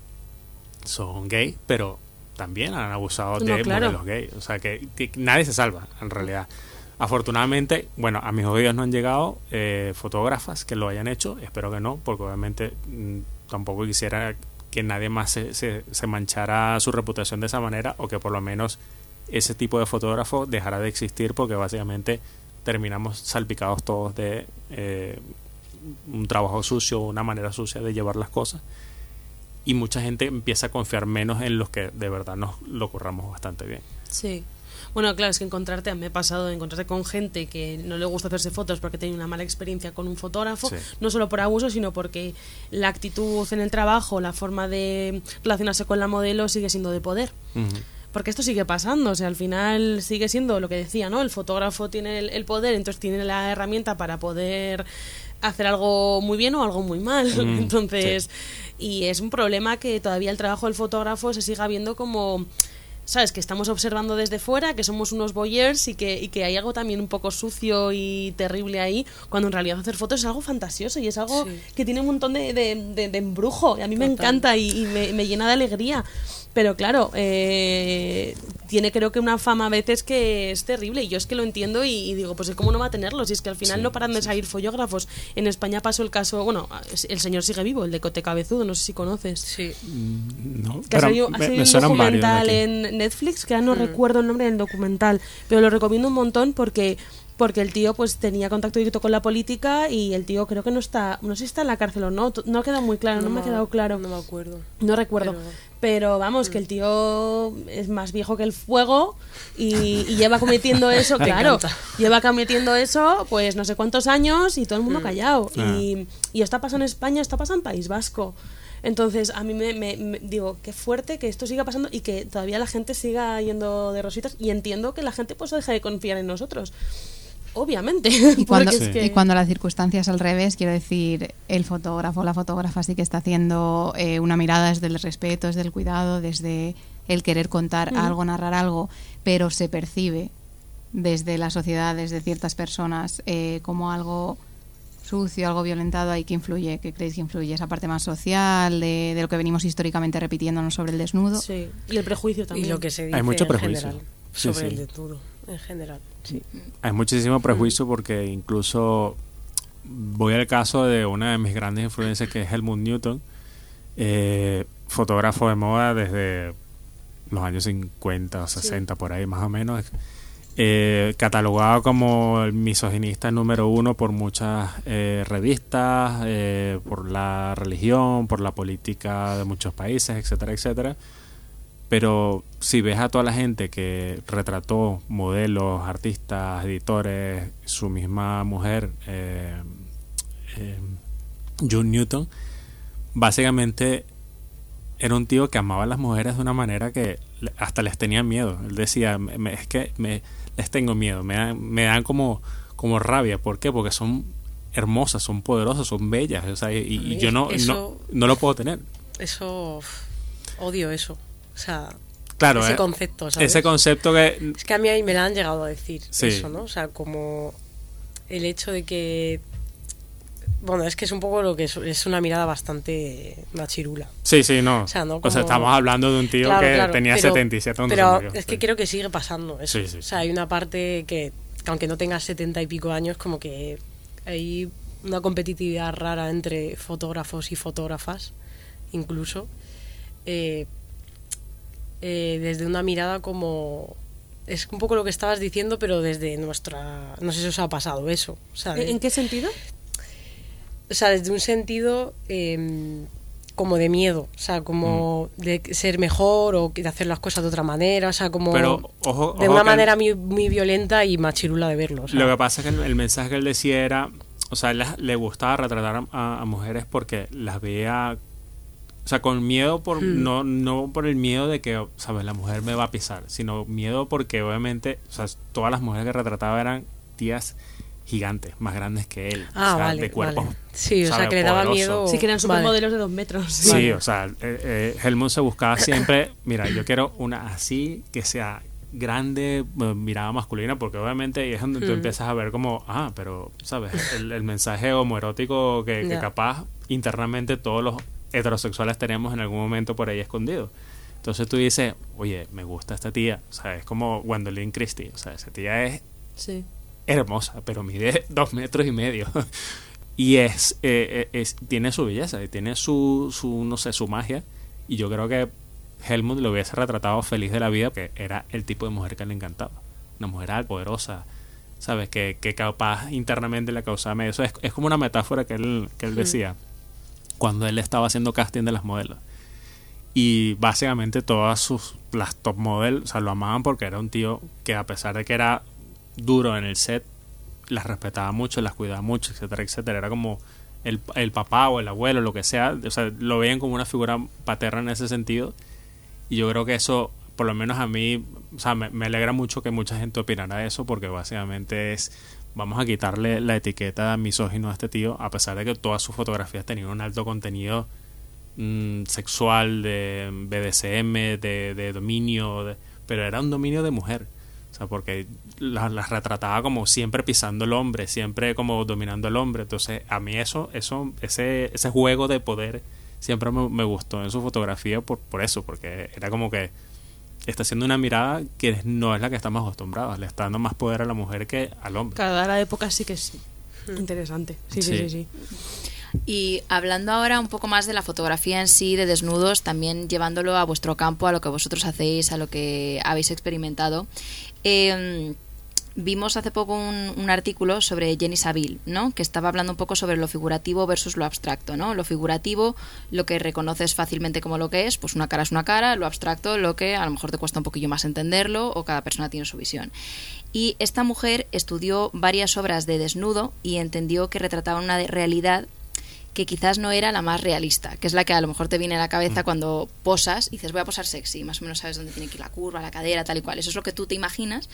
son gay, pero también han abusado No, de claro. modelos gay, o sea, que, que nadie se salva en realidad. Afortunadamente, bueno, a mis oídos no han llegado eh, fotógrafas que lo hayan hecho, espero que no, porque obviamente mm, tampoco quisiera que nadie más se, se, se manchara su reputación de esa manera o que por lo menos ese tipo de fotógrafo dejara de existir porque básicamente terminamos salpicados todos de eh, un trabajo sucio, una manera sucia de llevar las cosas y mucha gente empieza a confiar menos en los que de verdad nos lo corramos bastante bien. Sí. Bueno, claro, es que encontrarte, me he pasado de encontrarte con gente que no le gusta hacerse fotos porque tiene una mala experiencia con un fotógrafo, Sí. no solo por abuso, sino porque la actitud en el trabajo, la forma de relacionarse con la modelo sigue siendo de poder. Porque esto sigue pasando, o sea, al final sigue siendo lo que decía, ¿no? El fotógrafo tiene el, el poder, entonces tiene la herramienta para poder hacer algo muy bien o algo muy mal. Mm, *laughs* entonces, y es un problema que todavía el trabajo del fotógrafo se siga viendo como sabes que estamos observando desde fuera que somos unos voyeurs y que, y que hay algo también un poco sucio y terrible ahí cuando en realidad hacer fotos es algo fantasioso y es algo Sí. que tiene un montón de, de- de- de embrujo. Y a mí me encanta y, y me, me llena de alegría pero claro eh, tiene creo que una fama a veces que es terrible. Y yo es que lo entiendo y, y digo pues cómo no va a tenerlo si es que al final Sí, no paran de salir follógrafos. En España pasó el caso bueno el señor sigue vivo el de Cote Cabezudo no sé si conoces. Sí. No, que ha pero salido, ha me- salido me un suenan varios de documental en Netflix, que ya no recuerdo el nombre del documental, pero lo recomiendo un montón porque porque el tío pues tenía contacto directo con la política y el tío creo que no está, no sé si está en la cárcel o no, no ha quedado muy claro, no, me ha quedado claro. No me acuerdo. No recuerdo. Pero- Pero, vamos, que el tío es más viejo que el fuego y, y lleva cometiendo *laughs* eso, claro. encanta. Lleva cometiendo eso, pues no sé cuántos años y todo el mundo callado. Ah. Y, y está pasando en España, está pasando en País Vasco. Entonces, a mí me, me- me- digo, qué fuerte que esto siga pasando y que todavía la gente siga yendo de rositas. Y entiendo que la gente pues deje de confiar en nosotros. Obviamente. *laughs* Y cuando, es que- y cuando la circunstancia es al revés, quiero decir, el fotógrafo o la fotógrafa sí que está haciendo eh, una mirada desde el respeto, desde el cuidado, desde el querer contar algo, narrar algo, pero se percibe desde la sociedad, desde ciertas personas, eh, como algo sucio, algo violentado, ahí que influye, que creéis que influye esa parte más social, de, de lo que venimos históricamente repitiéndonos sobre el desnudo. Sí, y el prejuicio Y también. lo que se dice Hay mucho en prejuicio. general Sí, sobre sí. el desnudo. En general, sí. Hay muchísimo prejuicio porque incluso voy al caso de una de mis grandes influencias que es Helmut Newton, eh, fotógrafo de moda desde los años 50 o 60 por ahí más o menos, eh, catalogado como el misoginista número uno por muchas eh, revistas, eh, por la religión, por la política de muchos países, etcétera, etcétera. Pero si ves a toda la gente que retrató modelos, artistas, editores, su misma mujer, eh, eh, June Newton, básicamente era un tío que amaba a las mujeres de una manera que hasta les tenía miedo. Él decía, "Me- me- es que me, les tengo miedo, me dan, me dan como, como rabia. ¿Por qué? Porque son hermosas, son poderosas, son bellas. O sea, y, yo no, no, eso- no lo puedo tener. Eso. Odio eso. O sea, Claro, ese eh, concepto, ¿sabes? ese concepto que Es que a mí ahí me la han llegado a decir Sí. eso, ¿no? O sea, como el hecho de que. Bueno, es que es un poco lo que es, es una mirada bastante machirula. Sí, sí, no. O sea, no O sea, como- estamos hablando de un tío Claro, que claro, tenía pero- 77 cuando Pero murió. es que Sí. creo que sigue pasando eso. Sí, sí, O sea, hay una parte que, que aunque no tengas 70 y pico años, como que hay una competitividad rara entre fotógrafos y fotógrafas, incluso. eh, eh, desde una mirada como... Es un poco lo que estabas diciendo, pero desde nuestra... No sé si os ha pasado eso. De- ¿En qué sentido? o sea, desde un sentido eh, como de miedo, o sea, como Mm. de ser mejor o de hacer las cosas de otra manera, o sea, como Pero, ojo, de ojo una que- manera muy, muy violenta y machirula de verlo. o sea. Lo que pasa es que el, el mensaje que él decía era, o sea, él le gustaba retratar a, a mujeres porque las veía, o sea, con miedo por, Hmm. no, no por el miedo de que, sabes, la mujer me va a pisar, sino miedo porque obviamente, o sea, todas las mujeres que retrataba eran tías gigantes, más grandes que él, Ah, o sea, vale, de cuerpos. vale. Sí, o sea, que le daba miedo. Sí, que eran Vale. supermodelos de dos metros. Sí, o sea, eh, eh, Helmut se buscaba siempre, mira, yo quiero una así, que sea grande eh, mirada masculina, porque obviamente ahí es donde tú Mm. empiezas a ver como, ah, pero, ¿sabes? El, el mensaje homoerótico que, capaz internamente todos los heterosexuales tenemos en algún momento por ahí escondido. Entonces tú dices, oye, me gusta esta tía, o sea, es como Gwendolyn Christie, o sea, esa tía es Sí. hermosa, pero mide *laughs* dos metros y medio. *laughs* y es, eh, eh, es- tiene su belleza, y tiene su, su, no sé, su magia. Y yo creo que Helmut lo hubiese retratado feliz de la vida, que era el tipo de mujer que le encantaba. Una mujer poderosa, ¿sabes? Que, que capaz internamente le causaba medio. Eso es, es como una metáfora que él, que él decía cuando él estaba haciendo casting de las modelos. Y básicamente todas sus, las top model, o sea, lo amaban porque era un tío que a pesar de que era duro en el set, las respetaba mucho, las cuidaba mucho, etcétera, etcétera. Era como el, el papá o el abuelo, lo que sea, o sea, lo veían como una figura paterna en ese sentido. Y yo creo que eso, por lo menos a mí, o sea, me, me alegra mucho que mucha gente opinara eso, porque básicamente es, vamos a quitarle la etiqueta misógino a este tío, a pesar de que todas sus fotografías tenían un alto contenido mm, sexual, de BDSM, de, de dominio, de- pero era un dominio de mujer. O sea, porque las, retrataba como siempre pisando el hombre, siempre como dominando al hombre. Entonces, a mí eso, eso ese, ese juego de poder siempre me, me gustó en su fotografía por, por eso, porque era como que está haciendo una mirada que no es la que estamos acostumbrados, le está dando más poder a la mujer que al hombre. Cada la época sí que es interesante. Sí, sí, Sí. sí, sí. Y hablando ahora un poco más de la fotografía en sí, de desnudos, también llevándolo a vuestro campo, a lo que vosotros hacéis, a lo que habéis experimentado. eh, vimos hace poco un, un artículo sobre Jenny Saville, ¿no? Que estaba hablando un poco sobre lo figurativo versus lo abstracto, ¿no? Lo figurativo, lo que reconoces fácilmente como lo que es, pues una cara es una cara, lo abstracto, lo que a lo mejor te cuesta un poquillo más entenderlo o cada persona tiene su visión. Y esta mujer estudió varias obras de desnudo y entendió que retrataban una realidad que quizás no era la más realista, que es la que a lo mejor te viene a la cabeza cuando posas y dices voy a posar sexy, más o menos sabes dónde tiene que ir la curva, la cadera, tal y cual. Eso es lo que tú te imaginas,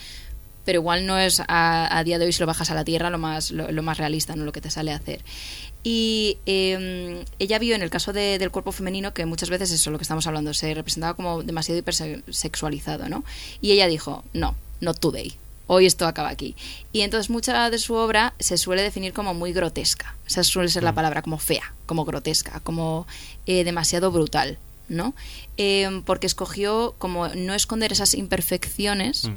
pero igual no es a, a día de hoy si lo bajas a la tierra lo más, lo, lo más realista, no lo que te sale a hacer. Y eh, ella vio en el caso de- del cuerpo femenino que muchas veces eso, lo que estamos hablando, se representaba como demasiado hipersexualizado, ¿no? Y ella dijo, no, not today. Hoy esto acaba aquí. Y entonces mucha de su obra se suele definir como muy grotesca. Esa suele ser la palabra, como fea, como grotesca, como eh, demasiado brutal, ¿no? Eh, porque escogió como no esconder esas imperfecciones Mm.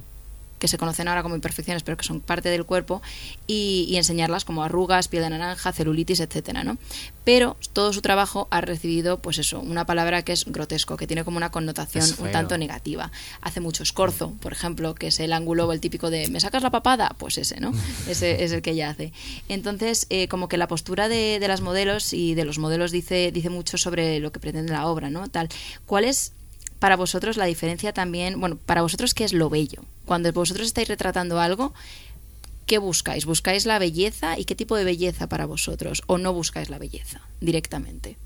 Que se conocen ahora como imperfecciones, pero que son parte del cuerpo, y, y enseñarlas como arrugas, piel de naranja, celulitis, etcétera, ¿no? Pero todo su trabajo ha recibido, pues eso, una palabra que es grotesco, que tiene como una connotación un tanto negativa. Hace mucho escorzo, por ejemplo, que es el ángulo o el típico de ¿me sacas la papada? Pues ese, ¿no? *laughs* Ese es el que ella hace. Entonces, eh, como que la postura de, de las modelos y de los modelos dice, dice mucho sobre lo que pretende la obra, ¿no? Tal. ¿Cuál es para vosotros la diferencia también, bueno, para vosotros qué es lo bello? Cuando vosotros estáis retratando algo, ¿qué buscáis? ¿Buscáis la belleza y qué tipo de belleza para vosotros? ¿O no buscáis la belleza directamente?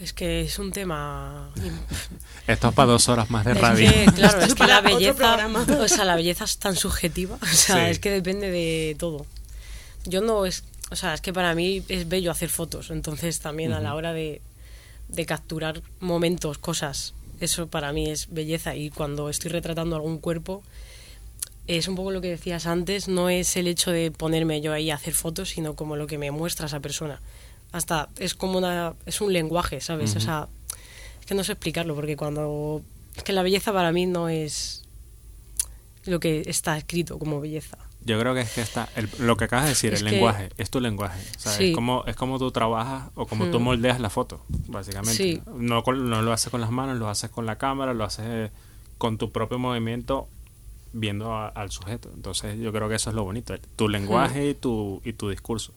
Es que es un tema. Esto es para dos horas más de Es radio. que, claro, es es que la belleza. O sea, la belleza es tan subjetiva. O sea, Sí. es que depende de todo. Yo no es. O sea, es que para mí es bello hacer fotos. Entonces, también a la hora de, de capturar momentos, cosas, eso para mí es belleza. Y cuando estoy retratando algún cuerpo, es un poco lo que decías antes, no es el hecho de ponerme yo ahí a hacer fotos, sino como lo que me muestra esa persona. Hasta es como una es un lenguaje, ¿sabes? O sea, es que no sé explicarlo porque cuando es que la belleza para mí no es lo que está escrito como belleza. Yo creo que es que está el- lo que acabas de decir, Es el lenguaje, es tu lenguaje. O sea, Sí. es, como, es como tú trabajas o como tú Hmm. moldeas la foto, básicamente. Sí. No, no lo haces con las manos, lo haces con la cámara, lo haces eh, con tu propio movimiento viendo a- al sujeto. Entonces yo creo que eso es lo bonito, tu lenguaje y, tu, y tu discurso.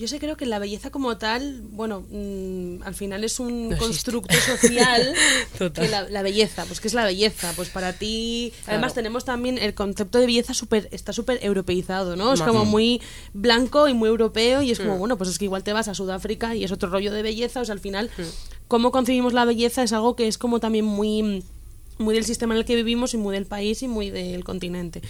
Yo sé, creo que la belleza como tal, bueno, mm, al final es un No constructo social. *laughs* Total. que la, la belleza, pues ¿qué es la belleza? Pues para ti. Además, tenemos también el concepto de belleza super, está súper europeizado, ¿no? Es Más. como muy blanco y muy europeo, y es como, Mm. bueno, pues es que igual te vas a Sudáfrica y es otro rollo de belleza. O sea, al final, cómo concebimos la belleza es algo que es como también muy muy del sistema en el que vivimos y muy del país y muy del continente.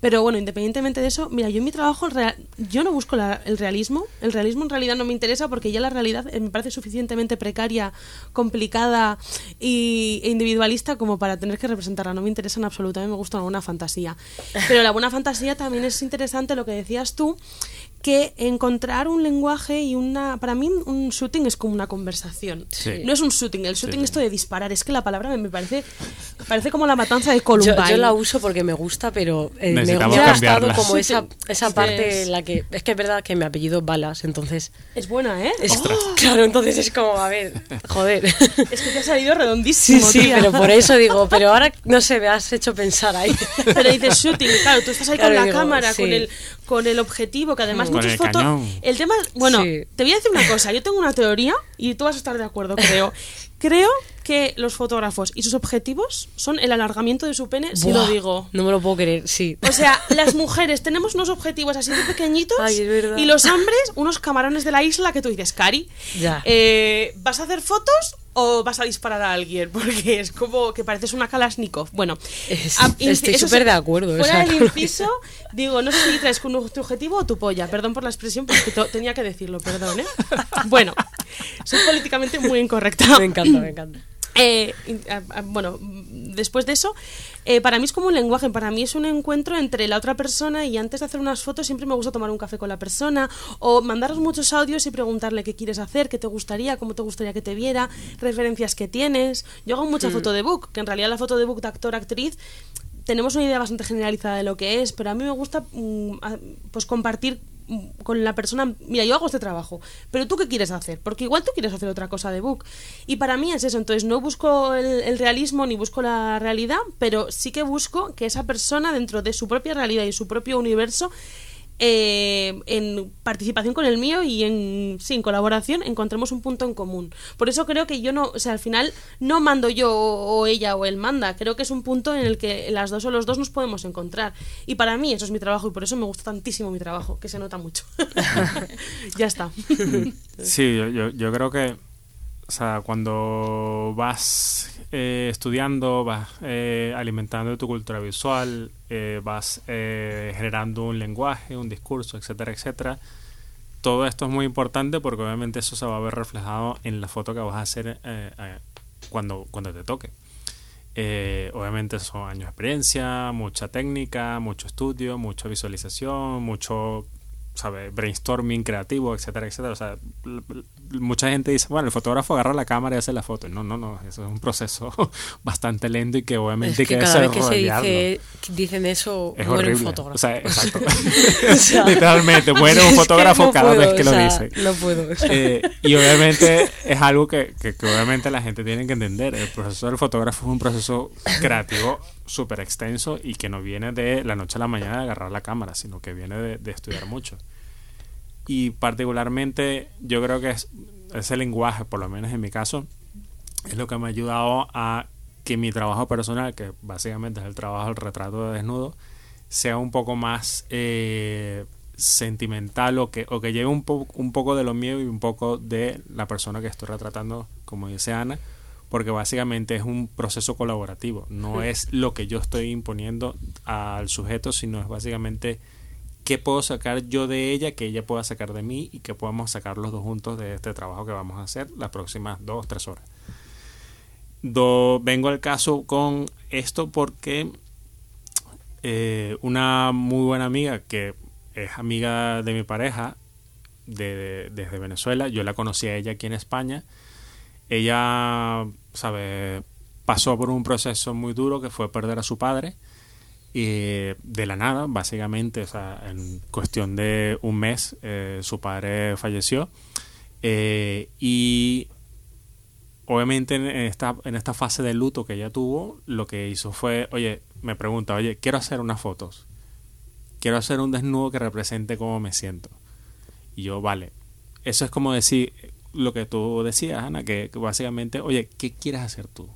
Pero bueno, independientemente de eso, mira, yo en mi trabajo, yo no busco el realismo. El realismo en realidad no me interesa porque ya la realidad eh, me parece suficientemente precaria, complicada y, e individualista como para tener que representarla. No me interesa en absoluto, a me gusta una buena fantasía. Pero la buena fantasía también es interesante lo que decías tú, que encontrar un lenguaje y una... Para mí un shooting es como una conversación. No es un shooting, el shooting esto de disparar, es que la palabra me parece parece como la matanza de Columbine. Yo, la uso porque me gusta, pero eh, me ha gustado como esa, esa parte en la que... Es que es verdad que mi apellido es Balas, entonces... Es buena, ¿eh? ¡Oh! *laughs* Claro, entonces es como, a ver, joder. *laughs* Es que te ha salido redondísimo, Sí, sí, pero por eso digo, pero ahora, no sé, me has hecho pensar ahí. Pero dices shooting, claro, tú estás ahí con la cámara, con el con el objetivo, que además muchas fotos. El tema. Bueno, te voy a decir una cosa. Yo tengo una teoría y tú vas a estar de acuerdo, creo. *laughs* creo que los fotógrafos y sus objetivos son el alargamiento de su pene, si lo digo. No me lo puedo creer, sí. O sea, las mujeres tenemos unos objetivos así de pequeñitos y los hombres unos camarones de la isla que tú dices, Cari, ya. Eh, ¿vas a hacer fotos o vas a disparar a alguien, *laughs* porque es como que pareces una Kalashnikov. Bueno, estoy súper de acuerdo. Fuera del *laughs* inciso, digo, no sé si traes con tu objetivo o tu polla. Perdón por la expresión, porque tenía que decirlo, perdón, ¿eh? Bueno, soy políticamente muy incorrecta. *laughs* Me encanta, me encanta. Eh, bueno, después de eso, eh, para mí es como un lenguaje, para mí es un encuentro entre la otra persona y antes de hacer unas fotos siempre me gusta tomar un café con la persona o mandaros muchos audios y preguntarle qué quieres hacer, qué te gustaría, cómo te gustaría que te viera, referencias que tienes. Yo hago mucha mm. foto de book, que en realidad la foto de book de actor-actriz tenemos una idea bastante generalizada de lo que es, pero a mí me gusta mm, pues compartir con la persona, mira, yo hago este trabajo, pero tú qué quieres hacer, porque igual tú quieres hacer otra cosa de book. Y para mí es eso, entonces no busco el, realismo ni busco la realidad, pero sí que busco que esa persona dentro de su propia realidad y su propio universo eh, en participación con el mío y en, sí, colaboración encontremos un punto en común. Por eso creo que yo no, o sea, al final no mando yo o, ella o él manda, creo que es un punto en el que las dos o los dos nos podemos encontrar. Y para mí eso es mi trabajo y por eso me gusta tantísimo mi trabajo, que se nota mucho. *laughs* ya está. sí, yo, yo creo que, o sea, cuando vas eh, estudiando, vas eh, alimentando tu cultura visual, eh, vas generando un lenguaje, un discurso, etcétera, etcétera. Todo esto es muy importante porque obviamente eso se va a ver reflejado en la foto que vas a hacer cuando, cuando te toque. obviamente son años de experiencia, mucha técnica, mucho estudio, mucha visualización, mucho ¿sabe? brainstorming creativo, etcétera, etcétera. O sea, mucha gente dice, bueno, el fotógrafo agarra la cámara y hace la foto. No, no, no, eso es un proceso *laughs* bastante lento y que obviamente es que, cada vez que se dice, dicen eso, es muere un fotógrafo. O sea, exacto. *laughs* *laughs* Literalmente, muere un fotógrafo cada vez que lo dice. No puedo. Eh, y obviamente es algo que, que, que obviamente la gente tiene que entender. El proceso del fotógrafo es un proceso creativo súper extenso y que no viene de la noche a la mañana de agarrar la cámara, sino que viene de, estudiar mucho. Y particularmente yo creo que es, ese lenguaje, por lo menos en mi caso, es lo que me ha ayudado a que mi trabajo personal, que básicamente es el trabajo del retrato de desnudo, sea un poco más eh, sentimental o que, lleve un, un poco de lo mío y un poco de la persona que estoy retratando, como dice Ana, porque básicamente es un proceso colaborativo, no es lo que yo estoy imponiendo al sujeto, sino es básicamente qué puedo sacar yo de ella, que ella pueda sacar de mí y que podamos sacar los dos juntos de este trabajo que vamos a hacer las próximas dos, tres horas. vengo al caso con esto porque eh, una muy buena amiga que es amiga de mi pareja desde Venezuela, yo la conocí a ella aquí en España, ella, sabe, pasó por un proceso muy duro que fue perder a su padre y de la nada, básicamente, o sea, en cuestión de un mes, eh, su padre falleció eh, y obviamente en esta, en esta fase de luto que ella tuvo, lo que hizo fue, oye, me pregunta, oye, quiero hacer unas fotos, quiero hacer un desnudo que represente cómo me siento. Y yo, vale, eso es como decir, lo que tú decías, Ana, que, básicamente, oye, ¿qué quieres hacer tú?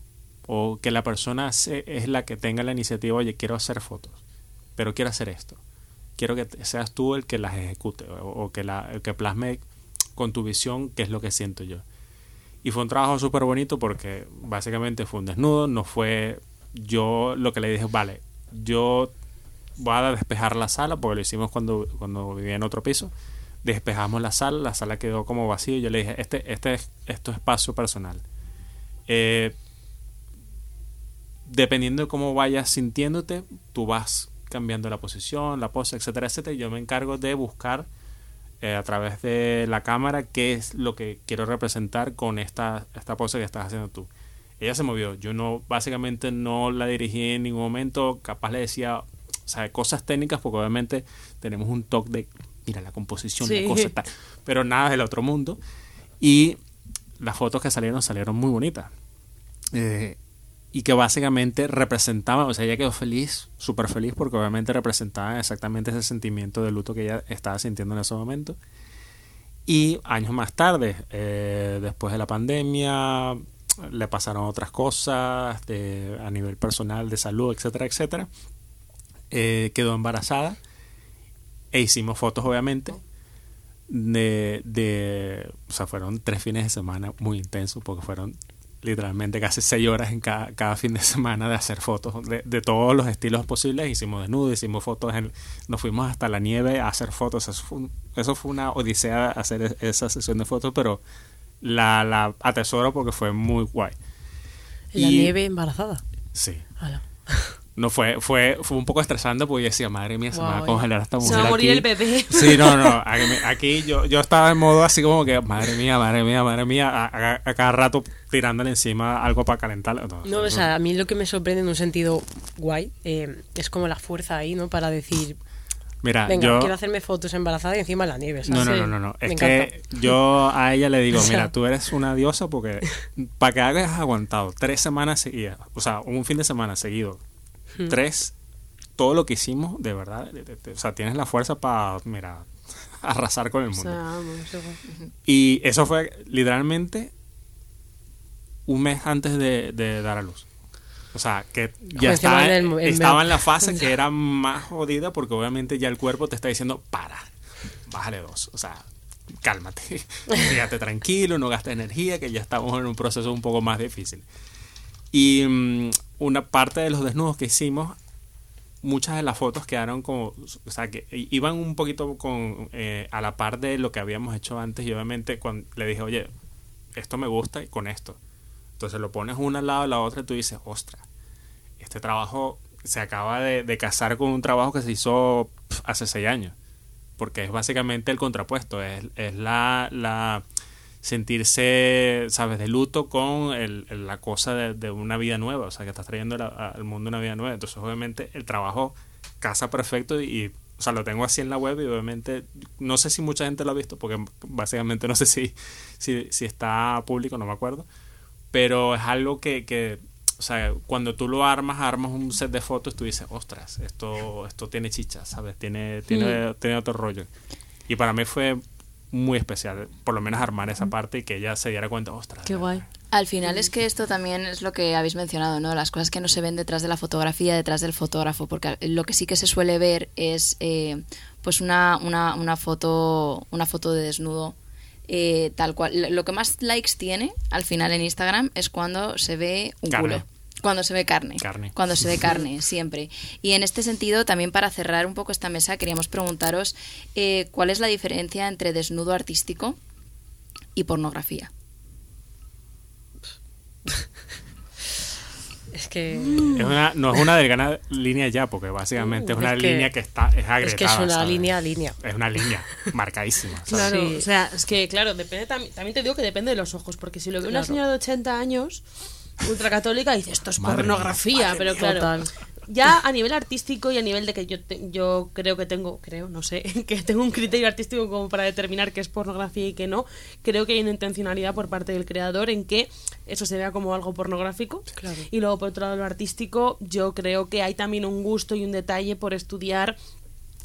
O que la persona es la que tenga la iniciativa, oye, quiero hacer fotos, pero quiero hacer esto. Quiero que seas tú el que las ejecute o, que, la, que plasme con tu visión qué es lo que siento yo. Y fue un trabajo súper bonito porque básicamente fue un desnudo, no fue yo lo que le dije, vale, yo voy a despejar la sala, porque lo hicimos cuando, cuando vivía en otro piso. Despejamos la sala, la sala quedó como vacía y yo le dije, este, este es, esto es espacio personal. Eh, dependiendo de cómo vayas sintiéndote, tú vas cambiando la posición, la pose, etcétera, etcétera. Y yo me encargo de buscar eh, a través de la cámara qué es lo que quiero representar con esta, esta pose que estás haciendo tú. Ella se movió, yo no, básicamente no la dirigí en ningún momento, capaz le decía, o cosas técnicas, porque obviamente tenemos un toque de, mira, la composición, Sí. la cosa tal, pero nada del otro mundo. Y las fotos que salieron salieron muy bonitas. Eh, y que básicamente representaban, o sea, ella quedó feliz, súper feliz, porque obviamente representaban exactamente ese sentimiento de luto que ella estaba sintiendo en ese momento. Y años más tarde, eh, después de la pandemia, le pasaron otras cosas de- a nivel personal, de salud, etcétera, etcétera. Eh, quedó embarazada e hicimos fotos, obviamente, de, de, o sea, fueron tres fines de semana muy intensos, porque fueron literalmente casi seis horas en cada, cada fin de *laughs* semana de hacer fotos de, de todos los estilos posibles. Hicimos desnudos, hicimos fotos, en, nos fuimos hasta la nieve a hacer fotos. Eso fue, un- eso fue una odisea hacer e- esa sesión de fotos, pero la, la atesoro porque fue muy guay. La Y- nieve embarazada. Sí. Ala. *laughs* No fue, fue, fue un poco estresante porque yo decía, madre mía, se me va a congelar esta Se mujer. va a morir aquí". el bebé. Sí, no, no. *laughs* Aquí, aquí yo, yo estaba en modo así como que, madre mía, madre mía, madre mía, a, a- a cada rato tirándole encima algo para calentarlo. No, No, o sea, a mí lo que me sorprende en un sentido guay eh, es como la fuerza ahí, ¿no? Para decir, Mira, venga, yo. quiero hacerme fotos embarazada y encima en la nieve. No, ¿sabes? no, no, no, Es que yo a ella le digo, *laughs* O sea- mira, tú eres una diosa porque para que hayas aguantado tres semanas seguidas, o sea, un fin de semana seguido, Hmm. tres, todo lo que hicimos, de verdad, de- de- de- o sea, tienes la fuerza para, mira, *laughs* arrasar con el O mundo. sea, vamos, igual. Y eso fue literalmente un mes antes de, dar a luz. O sea, que ya encima estaba, el estaba en la *laughs* fase que era más jodida porque obviamente ya el cuerpo te está diciendo, para, bájale dos. O sea, cálmate, *laughs* quédate tranquilo, no gastes energía, que ya estamos en un proceso un poco más difícil. Y mm, una parte de los desnudos que hicimos, muchas de las fotos quedaron como, o sea, que iban un poquito con eh, a la par de lo que habíamos hecho antes y obviamente cuando le dije, oye, esto me gusta y con esto. Entonces lo pones una al lado de la otra y tú dices, ostras, este trabajo se acaba de, casar con un trabajo que se hizo hace seis años. Porque es básicamente el contrapuesto, es, es la, la sentirse, sabes, de luto con el- el- la cosa de, de una vida nueva, o sea, que estás trayendo la- al mundo una vida nueva. Entonces, obviamente, el trabajo casa perfecto y, y, o sea, lo tengo así en la web y obviamente, no sé si mucha gente lo ha visto, porque básicamente no sé si, si, si está público, no me acuerdo, pero es algo que, que, o sea, cuando tú lo armas, armas un set de fotos, tú dices, ostras, esto, esto tiene chicha, ¿sabes? Tiene, tiene, tiene otro rollo. Y para mí fue muy especial, por lo menos armar esa parte y que ella se diera cuenta, ostras. Qué guay. Al final es que esto también es lo que habéis mencionado, ¿no? Las cosas que no se ven detrás de la fotografía, detrás del fotógrafo, porque lo que sí que se suele ver es eh, pues una, una, una foto una foto de desnudo eh, tal cual. Lo que más likes tiene al final en Instagram es cuando se ve un Carne. culo. Cuando se ve carne. Carne. Cuando se ve *laughs* carne, siempre. Y en este sentido, también para cerrar un poco esta mesa, queríamos preguntaros eh, cuál es la diferencia entre desnudo artístico y pornografía. *laughs* Es que. Es una, no es una delgada línea ya, porque básicamente es una Uh, Es que- línea que está es agrietada. Es que es una ¿sabes? línea a línea. Es una línea marcadísima. ¿sabes? Claro, Sí. o sea, es que, claro, depende tam- también te digo que depende de los ojos, porque si lo ve una señora de 80 años, ultracatólica, dice esto es Madre pornografía, madre pero claro, Total. ya a nivel artístico y a nivel de que yo, te- yo creo que tengo, creo, no sé, *laughs* que tengo un criterio artístico como para determinar qué es pornografía y qué no, creo que hay una intencionalidad por parte del creador en que eso se vea como algo pornográfico. Claro. Y luego, por otro lado, lo artístico, yo creo que hay también un gusto y un detalle por estudiar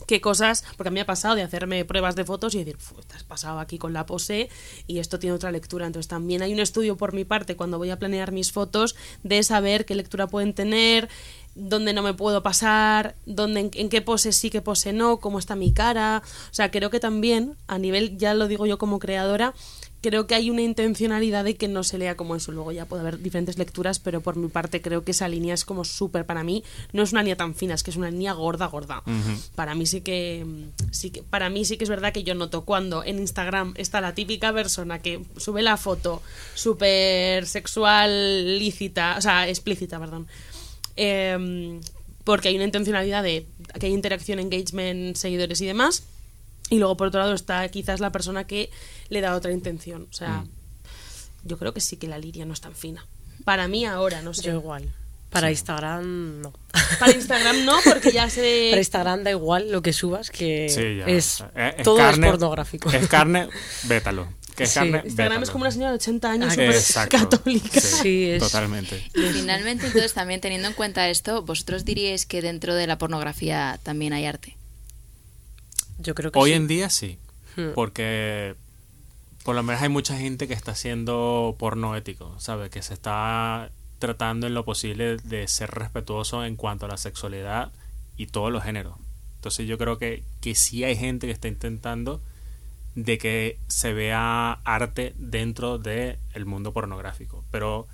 qué cosas, porque a mí me ha pasado de hacerme pruebas de fotos y decir, "Fu, te has pasado aquí con la pose y esto tiene otra lectura. Entonces también hay un estudio por mi parte cuando voy a planear mis fotos de saber qué lectura pueden tener, dónde no me puedo pasar, dónde, en, en qué pose sí, qué pose no, cómo está mi cara. O sea, creo que también, a nivel, ya lo digo yo como creadora, creo que hay una intencionalidad de que no se lea como eso. Luego ya puede haber diferentes lecturas, pero por mi parte creo que esa línea es como súper para mí. No es una línea tan fina, es que es una línea gorda, gorda. Para mí sí que, sí que, para mí sí que es verdad que yo noto cuando en Instagram está la típica persona que sube la foto súper sexual lícita, o sea, explícita, perdón. Em, porque hay una intencionalidad de que hay interacción, engagement, seguidores y demás. Y luego, por otro lado, está quizás la persona que le da otra intención. O sea, Mm. yo creo que sí que la línea no es tan fina. Para mí ahora, no sé. Yo igual. Para Instagram, no. Para Instagram no, porque ya se... *laughs* Para Instagram da igual lo que subas, que Sí, ya. es, Eh, todo carne- es pornográfico. Es carne, vétalo. Que es Sí. carne, Instagram es vétalo. como una señora de 80 años Ah, católica. Sí, Sí, es- totalmente. Y finalmente, entonces, también teniendo en cuenta esto, ¿vosotros diríais que dentro de la pornografía también hay arte? Yo creo que Hoy sí. en día sí, Hmm. porque por lo menos hay mucha gente que está haciendo porno ético, ¿sabes? Que se está tratando en lo posible de ser respetuoso en cuanto a la sexualidad y todos los géneros. Entonces yo creo que, que sí hay gente que está intentando de que se vea arte dentro del mundo pornográfico, pero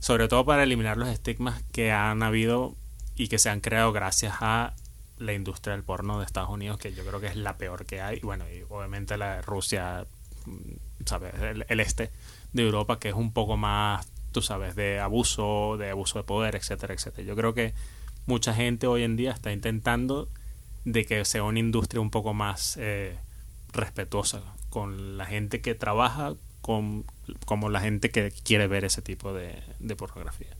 sobre todo para eliminar los estigmas que han habido y que se han creado gracias a la industria del porno de Estados Unidos, que yo creo que es la peor que hay, y bueno, y obviamente la de Rusia, mm, ¿sabes? El, este de Europa, que es un poco más, tú sabes, de abuso, de abuso de poder, etcétera, etcétera. Yo creo que mucha gente hoy en día está intentando de que sea una industria un poco más eh, respetuosa con la gente que trabaja, con, como la gente que quiere ver ese tipo de, de pornografía.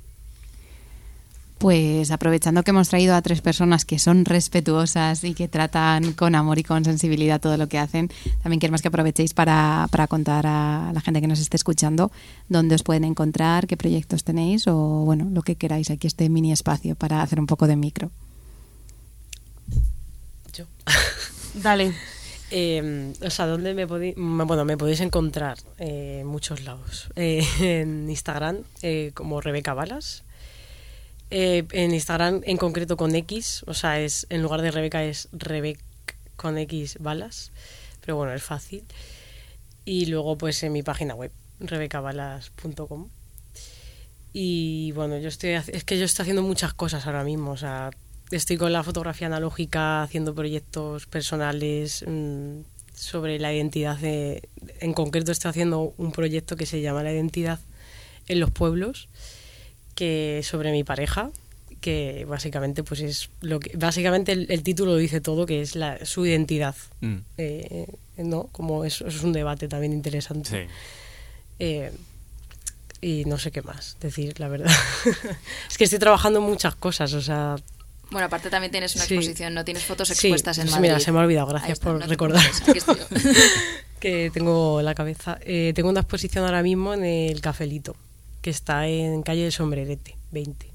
Pues aprovechando que hemos traído a tres personas que son respetuosas y que tratan con amor y con sensibilidad todo lo que hacen, también queremos que aprovechéis para, para contar a la gente que nos esté escuchando dónde os pueden encontrar, qué proyectos tenéis o bueno, lo que queráis. Aquí este mini espacio para hacer un poco de micro. Yo. *laughs* Dale. Eh, o sea, ¿dónde me podéis...? Bueno, me podéis encontrar eh, en muchos lados. Eh, *laughs* en Instagram, eh, como Rebeca Balas. Eh, en Instagram, en concreto con X. O sea, es en lugar de Rebeca es Rebec con X Balas. Pero bueno, es fácil. Y luego, pues en mi página web, rebecabalas.com. Y bueno, yo estoy... Es que yo estoy haciendo muchas cosas ahora mismo. O sea, estoy con la fotografía analógica haciendo proyectos personales mm, sobre la identidad de, en concreto estoy haciendo un proyecto que se llama la identidad en los pueblos que sobre mi pareja que básicamente pues es lo que básicamente el, el título lo dice todo que es la, su identidad Mm, Eh, no como eso, eso es un debate también interesante sí. eh, y no sé qué más decir, la verdad. *laughs* es que estoy trabajando en muchas cosas, o sea... Bueno, aparte también tienes una Sí. exposición, ¿no? Tienes fotos Sí, expuestas en sí, Madrid. mira, se me ha olvidado, gracias está, por no recordar. *laughs* que tengo la cabeza. Eh, tengo una exposición ahora mismo en el Cafelito, que está en calle del Sombrerete, 20.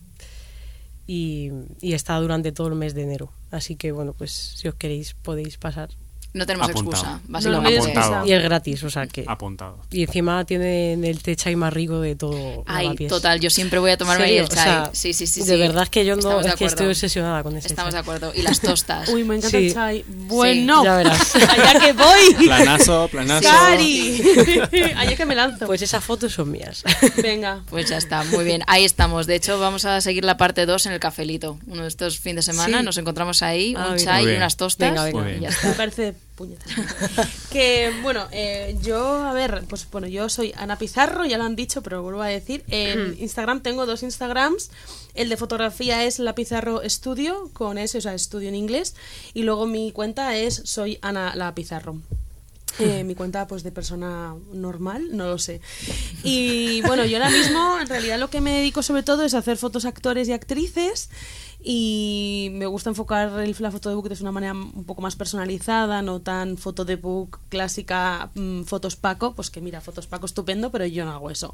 Y, y está durante todo el mes de enero. Así que, bueno, pues si os queréis podéis pasar. No tenemos Apuntado. excusa, básicamente. no. Y es gratis, o sea que... Apuntado. Y encima tiene en el techa y más rico de todo. Ay, lavapiés. total, yo siempre voy a tomarme ahí el O chai. sea, sí, sí, sí. De sí. verdad es que yo no, Estamos de es que estoy obsesionada con ese Estamos de chai. acuerdo. Y las tostas. Uy, me encanta Sí. el chai. Bueno, ya verás. *laughs* allá que voy. Planazo, planazo. Cari. *laughs* allá que me lanzo. Pues esas fotos son mías. Venga. Pues ya está, muy bien. Ahí estamos. De hecho, vamos a seguir la parte 2 en el cafelito. Uno de estos fines de semana Sí. nos encontramos ahí, Ah, un bien. chai y unas tostas. Venga, venga. Ya Me está. parece puñetas. *laughs* que bueno, eh, yo, a ver, pues bueno, yo soy Ana Pizarro, ya lo han dicho, pero lo vuelvo a decir. En *clears throat* Instagram tengo dos Instagrams. El de fotografía es La Pizarro Studio, con S, o sea, estudio en inglés. Y luego mi cuenta es Soy Ana La Pizarro. *clears throat* Eh, mi cuenta pues de persona normal, no lo sé. Y bueno, yo ahora mismo en realidad lo que me dedico sobre todo es a hacer fotos a actores y actrices y me gusta enfocar el- la foto de book de una manera un poco más personalizada, no tan foto de book clásica, mm, fotos Paco, pues que mira, fotos Paco estupendo, pero yo no hago eso.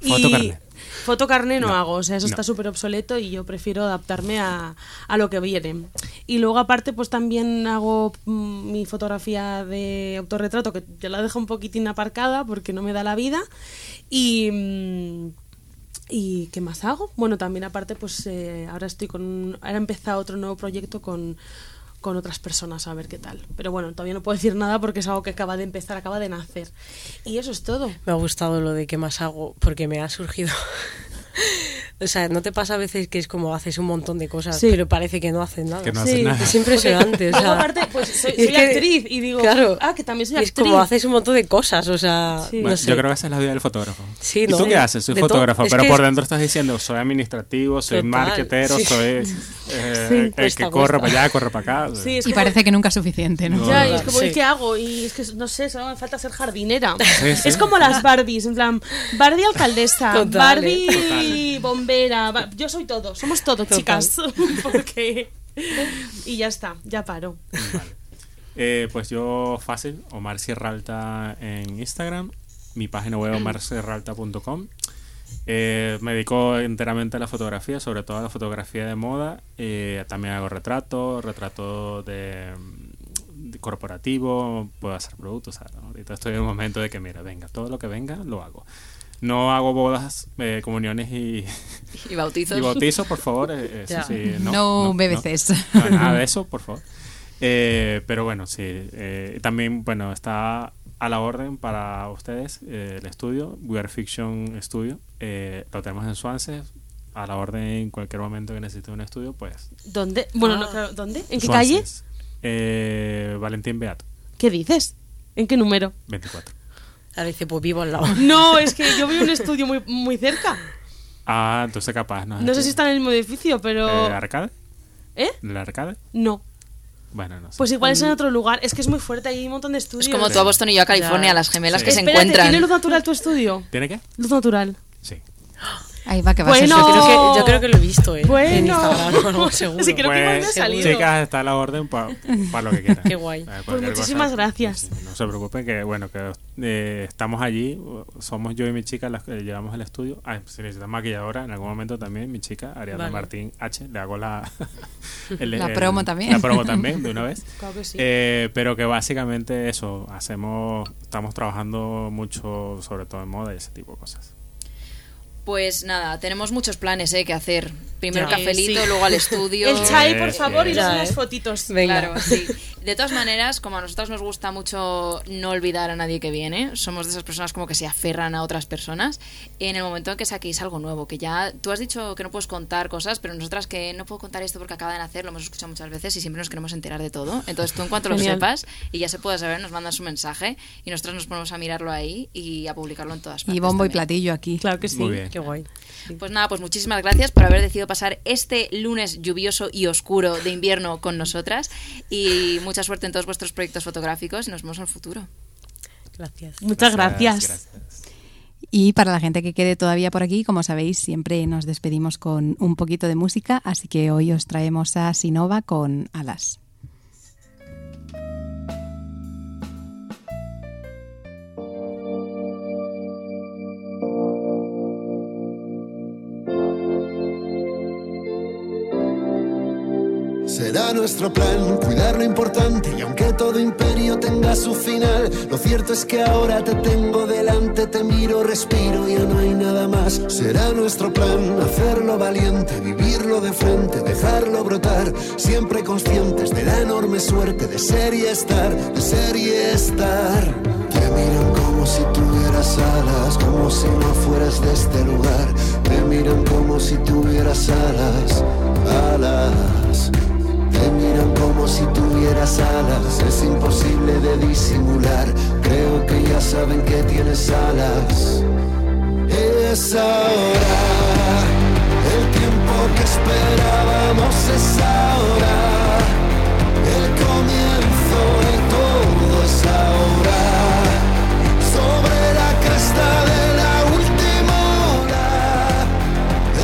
Foto Y- carné. Foto carné no, No, hago, o sea, eso no. está súper obsoleto y yo prefiero adaptarme a, a lo que viene. Y luego aparte pues también hago mm, mi fotografía de autorretrato que yo la dejo un poquitín aparcada porque no me da la vida y... mm, ¿Y qué más hago? Bueno, también aparte, pues eh, ahora estoy con. Ahora he empezado otro nuevo proyecto con, con otras personas a ver qué tal. Pero bueno, todavía no puedo decir nada porque es algo que acaba de empezar, acaba de nacer. Y eso es todo. Me ha gustado lo de qué más hago porque me ha surgido. *laughs* o sea, ¿no te pasa a veces que es como haces un montón de cosas, Sí. pero parece que no haces nada? Que no Sí. haces nada. Es impresionante. o *laughs* sea, aparte, pues *laughs* soy, que- actriz y digo, claro, ah, que también soy y es actriz. como haces un montón de cosas, o sea, Sí. no Bueno, sé. Yo creo que esa es la vida del fotógrafo. Sí, ¿Y ¿no? tú qué haces? Soy fotógrafo, pero por dentro estás diciendo, soy administrativo, soy Total, marketero, sí. soy eh, el cuesta, que corre para allá, corre para acá. Sí, es Y como- parece que nunca es suficiente, ¿no? No. Ya, y es como, Sí. ¿y qué hago? Y es que, no sé, solo me falta ser jardinera. Sí, sí. Es como las Barbies, en plan, Barbie alcaldesa, Total, Barbie bombera, Ba- yo soy todo, somos todo, Total. chicas. *laughs* Porque... Y ya está, ya paro. Eh, pues yo fácil, Omar Sierralta en Instagram, mi página web omarsierralta.com. Eh, me dedico enteramente a la fotografía, sobre todo a la fotografía de moda. Eh, también hago retratos, retratos de, de corporativo, puedo hacer productos. Ahorita estoy en un momento de que, mira, venga, todo lo que venga, lo hago. No hago bodas, eh, comuniones y, Y bautizos. y bautizos, por favor. eh, eso sí, No, no, BBCs. no, nada de eso, por favor. Eh, pero bueno, sí. eh, también, bueno, está a la orden para ustedes eh, el estudio, We Are Fiction Studio. Eh, lo tenemos en Swansea. A la orden en cualquier momento que necesite un estudio, pues. ¿Dónde? Bueno, Ah. no, claro, ¿dónde? ¿En qué Swansea. calle? Eh, Valentín Beato, ¿Qué dices? ¿En qué número? 24. Ahora dice, pues vivo al lado. *laughs* No, es que yo vivo en un estudio muy, muy cerca. Ah, entonces capaz, ¿no? No sé si está en el mismo edificio, pero... Eh, ¿Arcade? ¿Eh? ¿El arcade? No. Bueno, no sé. Pues igual es en otro lugar. Es que es muy fuerte, hay un montón de estudios. Es como tú a Boston y yo a California, Ya. las gemelas Sí. que se encuentran. ¿tiene luz natural tu estudio? ¿Tiene qué? Luz natural. Sí. *gasps* *gasps* Ahí va, que va a ser Bueno. Yo creo, que, yo creo que lo he visto, ¿eh? En Bueno. Instagram, o algo *laughs* seguro. Sí, creo que igual me ha Pues, salido. chicas, está a la orden para lo que quieran. *laughs* Qué guay. Eh, Pues muchísimas gracias. no se preocupen que, bueno, que eh, estamos allí. Somos yo y mi chica las que llevamos el estudio. Ah, si necesitan maquilladora, en algún momento también mi chica, Ariadna Vale. Martín H, le hago la... *laughs* el- La el- promo también. La promo también, de una vez. Claro que sí. Eh, pero que básicamente eso, hacemos, estamos trabajando mucho, sobre todo en moda y ese tipo de cosas. Pues nada, tenemos muchos planes eh, que hacer. Primero Ya. cafelito, Sí. luego al estudio. El chai, por favor, y eh. luego Ya, unas fotitos. Venga. Claro, sí. De todas maneras, como a nosotras nos gusta mucho no olvidar a nadie que viene, somos de esas personas como que se aferran a otras personas, en el momento en que saquéis algo nuevo, que ya tú has dicho que no puedes contar cosas, pero nosotras que no puedo contar esto porque acaba de nacer, lo hemos escuchado muchas veces y siempre nos queremos enterar de todo. Entonces tú en cuanto lo Genial. sepas y ya se puede saber, nos mandas un mensaje y nosotros nos ponemos a mirarlo ahí y a publicarlo en todas partes. Y bombo y también. platillo aquí. Claro que sí. Muy bien. Qué guay. Pues nada, pues muchísimas gracias por haber decidido pasar este lunes lluvioso y oscuro de invierno con nosotras y mucha suerte en todos vuestros proyectos fotográficos y nos vemos en el futuro. Gracias. Muchas gracias. gracias. Y para la gente que quede todavía por aquí, como sabéis, siempre nos despedimos con un poquito de música, así que hoy os traemos a Sinova con Alas. Será nuestro plan cuidar lo importante y aunque todo imperio tenga su final, lo cierto es que ahora te tengo delante, te miro, respiro, ya no hay nada más. Será nuestro plan hacerlo valiente, vivirlo de frente, dejarlo brotar, siempre conscientes de la enorme suerte de ser y estar, de ser y estar. Te miran como si tuvieras alas, como si no fueras de este lugar. Te miran como si tuvieras alas, alas. Te miran como si tuvieras alas, es imposible de disimular. Creo que ya saben que tienes alas. Es ahora, el tiempo que esperábamos es ahora. El comienzo de todo es ahora. Sobre la cresta de la última hora.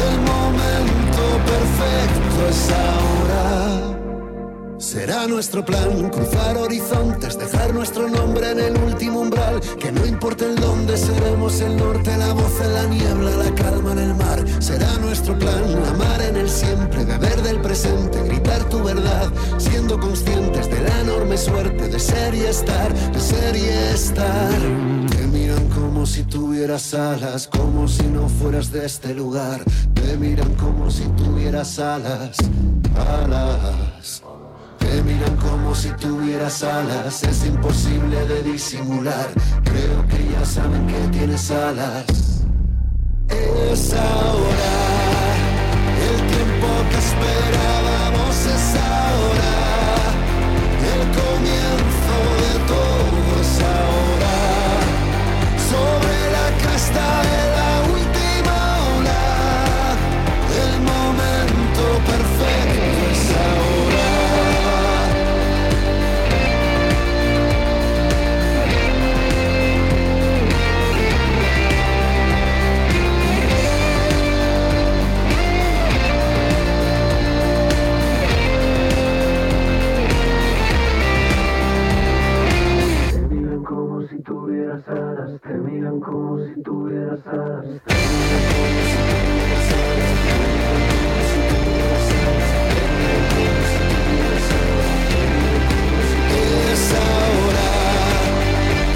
El momento perfecto es ahora. Será nuestro plan cruzar horizontes, dejar nuestro nombre en el último umbral. Que no importa el dónde, seremos el norte, la voz en la niebla, la calma en el mar. Será nuestro plan amar en el siempre, beber del presente, gritar tu verdad, siendo conscientes de la enorme suerte de ser y estar, de ser y estar. Te miran como si tuvieras alas, como si no fueras de este lugar. Te miran como si tuvieras alas, alas. Te miran como si tuvieras alas, es imposible de disimular. Creo que ya saben que tienes alas. Es ahora, el tiempo que esperábamos es ahora, el comienzo de todo es ahora, sobre la cresta de la tuvieras alas, te miran como si tuvieras alas. Es ahora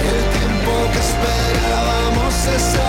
el tiempo que esperábamos es.